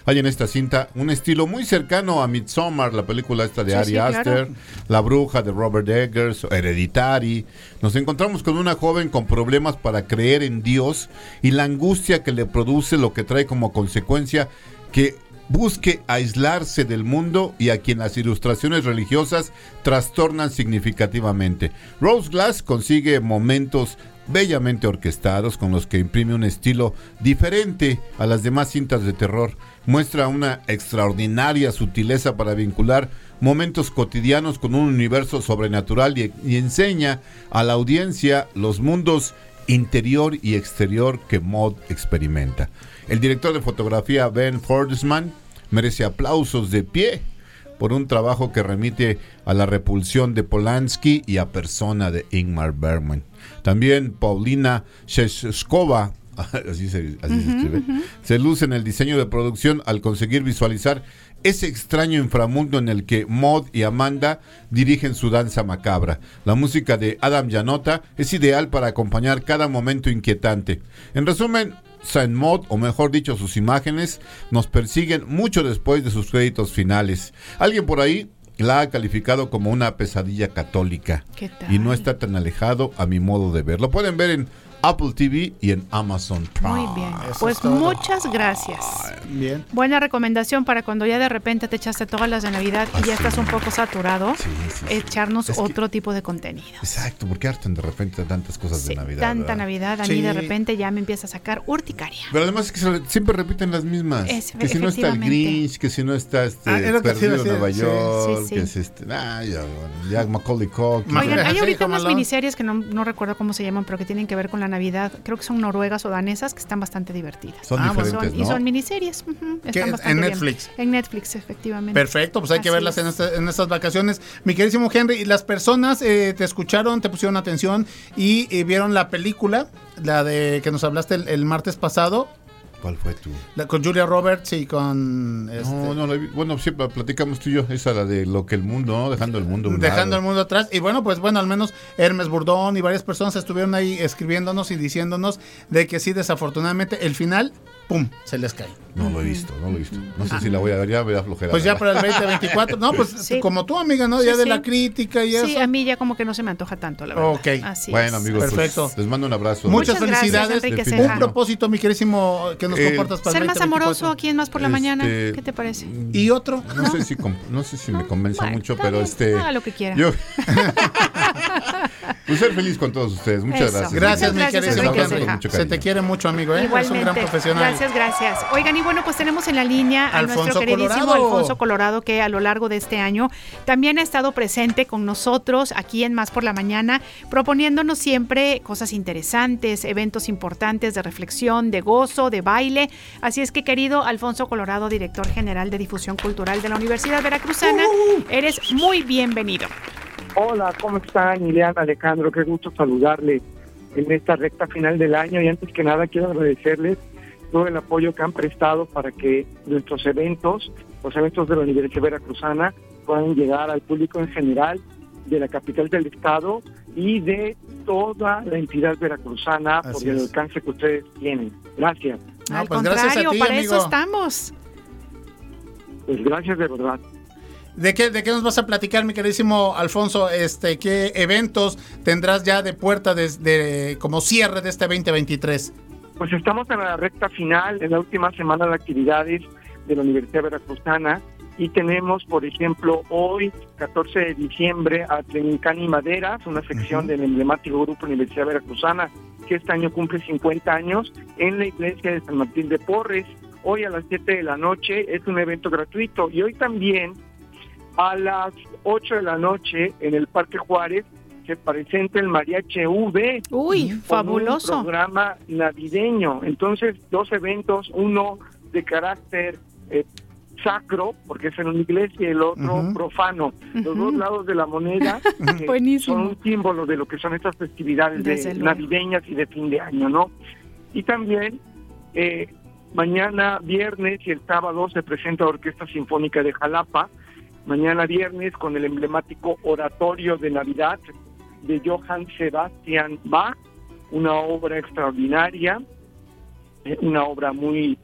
Hay en esta cinta un estilo muy cercano a Midsommar, la película esta de Sí, Ari sí, claro. Aster, La bruja de Robert Eggers, Hereditary. Nos encontramos con una joven con problemas para creer en Dios y la angustia que le produce lo que trae como consecuencia que busque aislarse del mundo y a quien las ilustraciones religiosas trastornan significativamente. Rose Glass consigue momentos bellamente orquestados con los que imprime un estilo diferente a las demás cintas de terror. Muestra una extraordinaria sutileza para vincular momentos cotidianos con un universo sobrenatural y, enseña a la audiencia los mundos interior y exterior que Maud experimenta. El director de fotografía Ben Fordsman merece aplausos de pie por un trabajo que remite a la repulsión de Polanski y a persona de Ingmar Bergman. También Paulina Sheshkova, así se, así se escribe, se luce en el diseño de producción al conseguir visualizar ese extraño inframundo en el que Maud y Amanda dirigen su danza macabra. La música de Adam Janota es ideal para acompañar cada momento inquietante. En resumen, Saint Maud, o mejor dicho, sus imágenes, nos persiguen mucho después de sus créditos finales. Alguien por ahí la ha calificado como una pesadilla católica. ¿Qué tal? Y no está tan alejado a mi modo de ver. Lo pueden ver en Apple TV y en Amazon Prime. Muy bien. pues muchas gracias. Bien. Buena recomendación para cuando ya de repente te echaste todas las de Navidad y ya estás un poco saturado, echarnos otro tipo de contenido. Exacto, porque hartan de repente tantas cosas de Navidad. Tanta Navidad, a mí de repente ya me empieza a sacar urticaria. Pero además es que siempre repiten las mismas. que si no está el Grinch, que si no está este ah, Perdido en Nueva York, que es este, ah, ya, Macaulay Culkin. Oigan, hay ahorita unas miniseries que no, no recuerdo cómo se llaman, pero que tienen que ver con la Navidad. Creo que son noruegas o danesas que están bastante divertidas. Son ah, diferentes, Y son miniseries. en Netflix. En Netflix, efectivamente. Perfecto, pues hay que verlas en, este, en, estas vacaciones. Mi queridísimo Henry, las personas eh, te escucharon, te pusieron atención y, eh, vieron la película, la de que nos hablaste el martes pasado. ¿Cuál fue tú? con Julia Roberts y con... Este... No, no, bueno, siempre platicamos tú y yo, esa la de lo que el mundo, ¿no? Dejando el mundo. Dejando el mundo atrás. Y bueno, pues bueno, al menos Hermes Burdón y varias personas estuvieron ahí escribiéndonos y diciéndonos de que sí, desafortunadamente, el final ¡pum! se les cae. No lo he visto, no lo he visto. No sé si la voy a ver, ya voy a flojera. Pues ya para el 2024, no, pues como tú, amiga, ¿no? ya de la crítica y eso. Sí, a mí ya como que no se me antoja tanto, la verdad. Ok. Así bueno, amigos, pues, perfecto. les mando un abrazo. Muchas, felicidades. un propósito, mi querísimo, que nos eh, compartas para Ser más amoroso aquí en Más por la Mañana. Este, ¿Qué te parece? ¿Y otro? No, sé si no sé si me convence mucho, pero este. Ah, lo que quiera. Yo. pues ser feliz con todos ustedes. Muchas gracias. Gracias, mi querísimo Se te quiere mucho, amigo, ¿eh? Es un gran profesional. Gracias, gracias. Oigan, y bueno, pues tenemos en la línea a nuestro queridísimo Alfonso Colorado, que a lo largo de este año también ha estado presente con nosotros aquí en Más por la Mañana, proponiéndonos siempre cosas interesantes, eventos importantes de reflexión, de gozo, de baile. Así es que, querido Alfonso Colorado, director general de difusión cultural de la Universidad Veracruzana, eres muy bienvenido. Hola, ¿cómo están, Ileana, Alejandro? Qué gusto saludarles en esta recta final del año y antes que nada quiero agradecerles todo el apoyo que han prestado para que nuestros eventos, los eventos de la Universidad Veracruzana, puedan llegar al público en general de la capital del estado y de toda la entidad veracruzana por el alcance que ustedes tienen. Gracias. Al pues contrario, para eso estamos. Pues gracias de verdad. ¿De qué, ¿De qué nos vas a platicar, mi queridísimo Alfonso? Este, ¿Qué eventos tendrás ya de puerta desde como cierre de este 2023? Pues estamos en la recta final, en la última semana de actividades de la Universidad Veracruzana y tenemos, por ejemplo, hoy, 14 de diciembre, a Trencani Maderas, una sección del emblemático Grupo Universidad Veracruzana, que este año cumple 50 años, en la iglesia de San Martín de Porres. Hoy a las 7 de la noche es un evento gratuito y hoy también a las 8 de la noche en el Parque Juárez se presenta el Mariachi V. Uy, fabuloso. Un programa navideño. Entonces, dos eventos, uno de carácter eh, sacro, porque es en una iglesia, y el otro profano. Los dos lados de la moneda son un símbolo de lo que son estas festividades navideñas y de fin de año, ¿no? Y también eh, mañana viernes y el sábado se presenta la Orquesta Sinfónica de Jalapa, mañana viernes con el emblemático Oratorio de Navidad de Johann Sebastian Bach, una obra extraordinaria, eh, una obra muy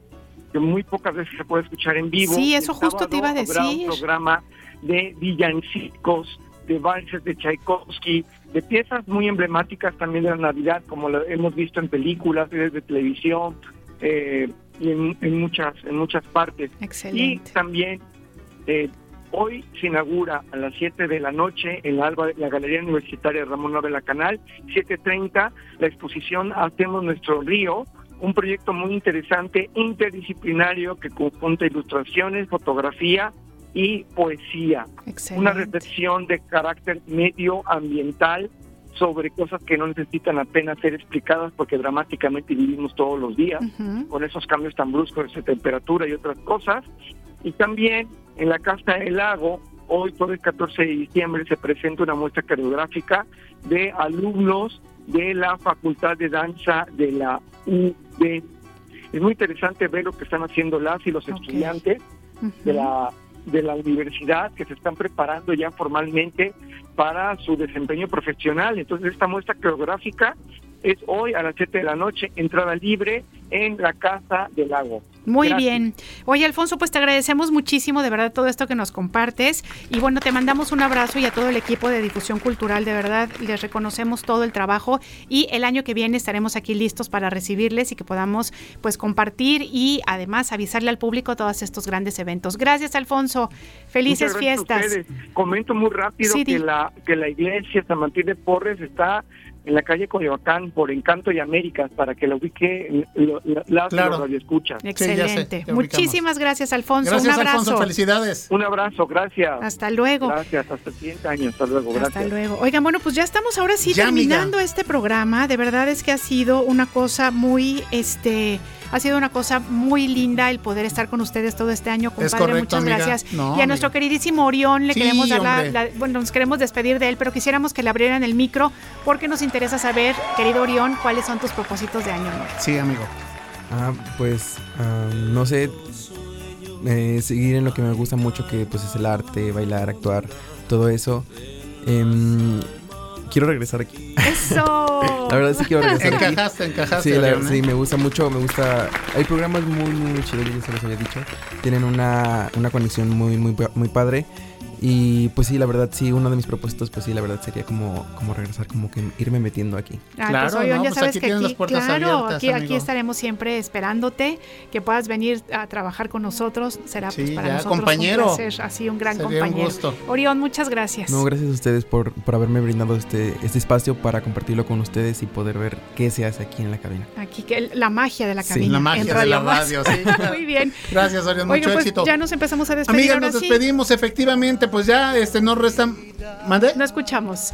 que muy pocas veces se puede escuchar en vivo. Sí, eso justo te iba a decir. un programa de villancicos, de valses de Tchaikovsky, de piezas muy emblemáticas también de la Navidad, como lo hemos visto en películas, series de televisión eh, y en, muchas en muchas partes. Excelente. Y también eh, Hoy se inaugura a las 7 de la noche en la, la Galería Universitaria Ramón Novela Canal, 7.30, la exposición Hacemos Nuestro Río, un proyecto muy interesante, interdisciplinario, que conjunta ilustraciones, fotografía y poesía. Una reflexión de carácter medioambiental sobre cosas que no necesitan apenas ser explicadas porque dramáticamente vivimos todos los días, con esos cambios tan bruscos de temperatura y otras cosas. Y también en la Casa del Lago, hoy todo el 14 de diciembre, se presenta una muestra coreográfica de alumnos de la Facultad de Danza de la UB. Es muy interesante ver lo que están haciendo las y los estudiantes de la de la universidad que se están preparando ya formalmente para su desempeño profesional. Entonces esta muestra coreográfica es hoy a las 7 de la noche, entrada libre en la Casa del Lago. Muy bien. Oye, Alfonso, pues te agradecemos muchísimo de verdad todo esto que nos compartes. Y bueno, te mandamos un abrazo y a todo el equipo de difusión cultural, de verdad, les reconocemos todo el trabajo y el año que viene estaremos aquí listos para recibirles y que podamos pues compartir y además avisarle al público todos estos grandes eventos. Gracias, Alfonso. Felices fiestas. Comento muy rápido que la que la iglesia San Martín de Porres está en la calle Coyoacán por Encanto y Américas para que lo ubique la, claro. escucha. Excelente. Muchísimas gracias, Alfonso. Gracias, Un abrazo. Alfonso. Felicidades. Un abrazo, gracias. Hasta luego. Gracias, hasta el siguiente año. Hasta luego, gracias. Hasta luego. Oigan, bueno, pues ya estamos ahora sí terminando este programa. De verdad es que ha sido una cosa muy, este ha sido una cosa muy linda el poder estar con ustedes todo este año, compadre. Muchas gracias. y a nuestro queridísimo Orión le queremos dar la, bueno, nos queremos despedir de él, pero quisiéramos que le abrieran el micro porque nos interesa saber, querido Orión, cuáles son tus propósitos de año nuevo. Sí, amigo. Ah, pues no sé, eh, seguir en lo que me gusta mucho, que pues es el arte, bailar, actuar, todo eso. Em, quiero regresar aquí. Eso. la verdad sí quiero regresar encajaste, aquí. Encajaste, Sí, encajaste. sí, me gusta mucho, me gusta. Hay programas muy, muy chidos, ya se los había dicho. Tienen una, una conexión muy, muy, muy padre. Y pues sí, la verdad, sí, uno de mis propósitos, pues sí, la verdad sería como, como regresar, como que irme metiendo aquí. Ah, claro, pues, Orión, ya pues sabes que aquí, claro, aquí, aquí, estaremos siempre esperándote, que puedas venir a trabajar con nosotros, será sí, pues para ya, nosotros compañero. un placer, así un gran sería compañero. Un gusto. Orión, muchas gracias. No, gracias a ustedes por, por haberme brindado este, este espacio para compartirlo con ustedes y poder ver qué se hace aquí en la cabina. Aquí, que la magia de la cabina. Sí, la magia en de radio la radio, sí. Muy bien. Gracias, Orión, mucho Oiga, pues, éxito. Ya nos empezamos a despedir. Amiga, nos despedimos, efectivamente, pues ya este no restan. ¿Mande? No escuchamos.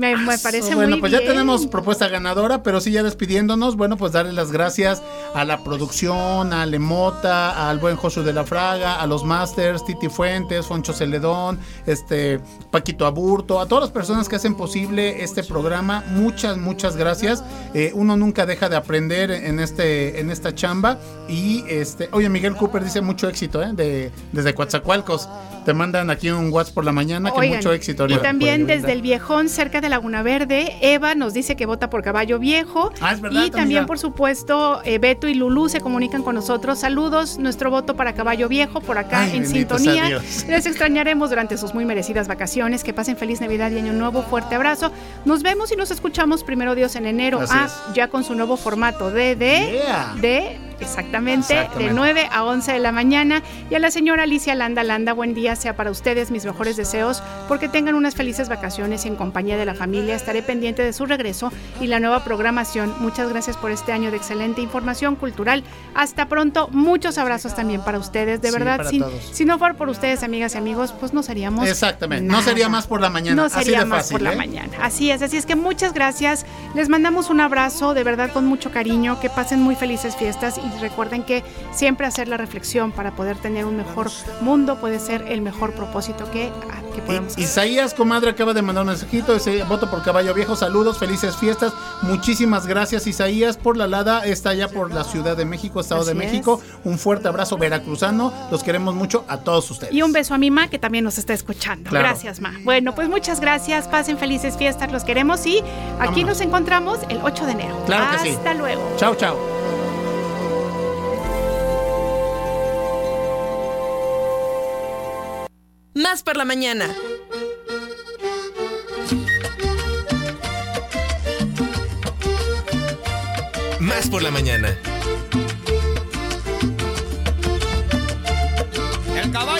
Me, me parece bueno, muy pues bien. ya tenemos propuesta ganadora, pero sí ya despidiéndonos, bueno, pues darle las gracias a la producción, a Lemota, al buen Josu de la Fraga, a los Masters, Titi Fuentes, Foncho Celedón, este Paquito Aburto, a todas las personas que hacen posible este programa, muchas, muchas gracias. Eh, uno nunca deja de aprender en este, en esta chamba. Y este, oye, Miguel Cooper dice mucho éxito, ¿eh? De, desde Coatzacoalcos. Te mandan aquí un WhatsApp por la mañana, que mucho éxito. Y también desde el Viejón, cerca de Laguna Verde, Eva nos dice que vota por Caballo Viejo. Ah, es verdad, y también, por supuesto, eh, Beto y Lulú se comunican con nosotros. Saludos, nuestro voto para Caballo Viejo por acá Ay, en sintonía. Les extrañaremos durante sus muy merecidas vacaciones. Que pasen feliz Navidad y Año Nuevo. Fuerte abrazo. Nos vemos y nos escuchamos primero Dios en enero. Ah, ya con su nuevo formato de de, Yeah. de exactamente, Exactamente. de 9 a 11 de la mañana. Y a la señora Alicia Landa Landa, buen día sea para ustedes, mis mejores deseos, porque tengan unas felices vacaciones en compañía de la familia. Estaré pendiente de su regreso y la nueva programación. Muchas gracias por este año de excelente información cultural. Hasta pronto, muchos abrazos también para ustedes. De Sí, verdad, para si, no fuera por ustedes, amigas y amigos, pues no seríamos. Exactamente. No sería más por la mañana. No Así sería de más fácil, por la ¿eh? mañana. Así es, así es que muchas gracias. Les mandamos un abrazo, de verdad con mucho cariño, que pasen muy felices fiestas y recuerden que siempre hacer la reflexión para poder tener un mejor mundo puede ser el mejor propósito que, que podemos hacer. Isaías, comadre, acaba de mandar un mensajito. Dice, voto por Caballo Viejo. Saludos, felices fiestas. Muchísimas gracias, Isaías, por la lada. Está allá por la Ciudad de México, Estado de México. Un fuerte abrazo veracruzano. Los queremos mucho a todos ustedes. Y un beso a mi ma que también nos está escuchando. Claro. Gracias, ma. Bueno, pues muchas gracias. Pasen felices fiestas, los queremos y aquí Vámonos. nos encontramos el 8 de enero. Claro que sí. Hasta luego. Chao, chao. Más por la mañana. Más por la mañana. El caballo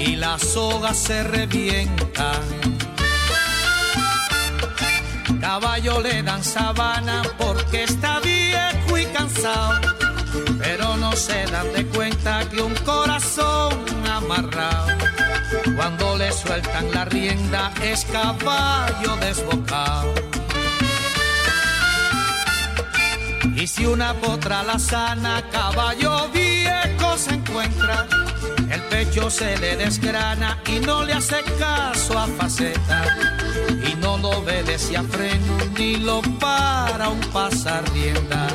y la soga se revienta. Caballo le dan sabana porque está viejo y cansado, pero no se dan de cuenta que un corazón amarrado, cuando le sueltan la rienda es caballo desbocado. Y si una potra la sana, caballo viejo se encuentra, el pecho se le desgrana y no le hace caso a faceta. Y no lo obedece a freno ni lo para un pasar rienda.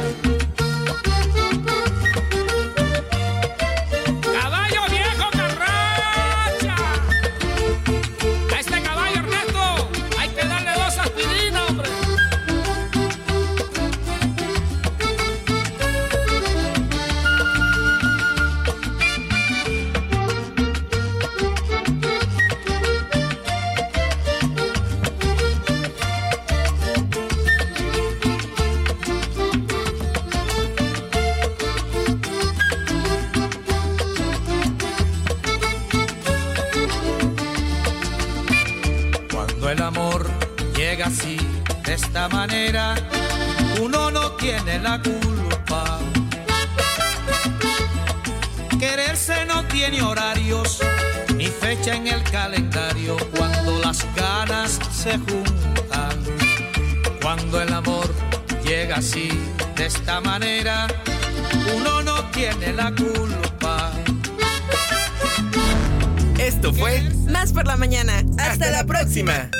De esta manera, uno no tiene la culpa. Quererse no tiene horarios ni fecha en el calendario cuando las ganas se juntan. Cuando el amor llega así, de esta manera, uno no tiene la culpa. Esto fue Más por la mañana. Hasta, Hasta la próxima.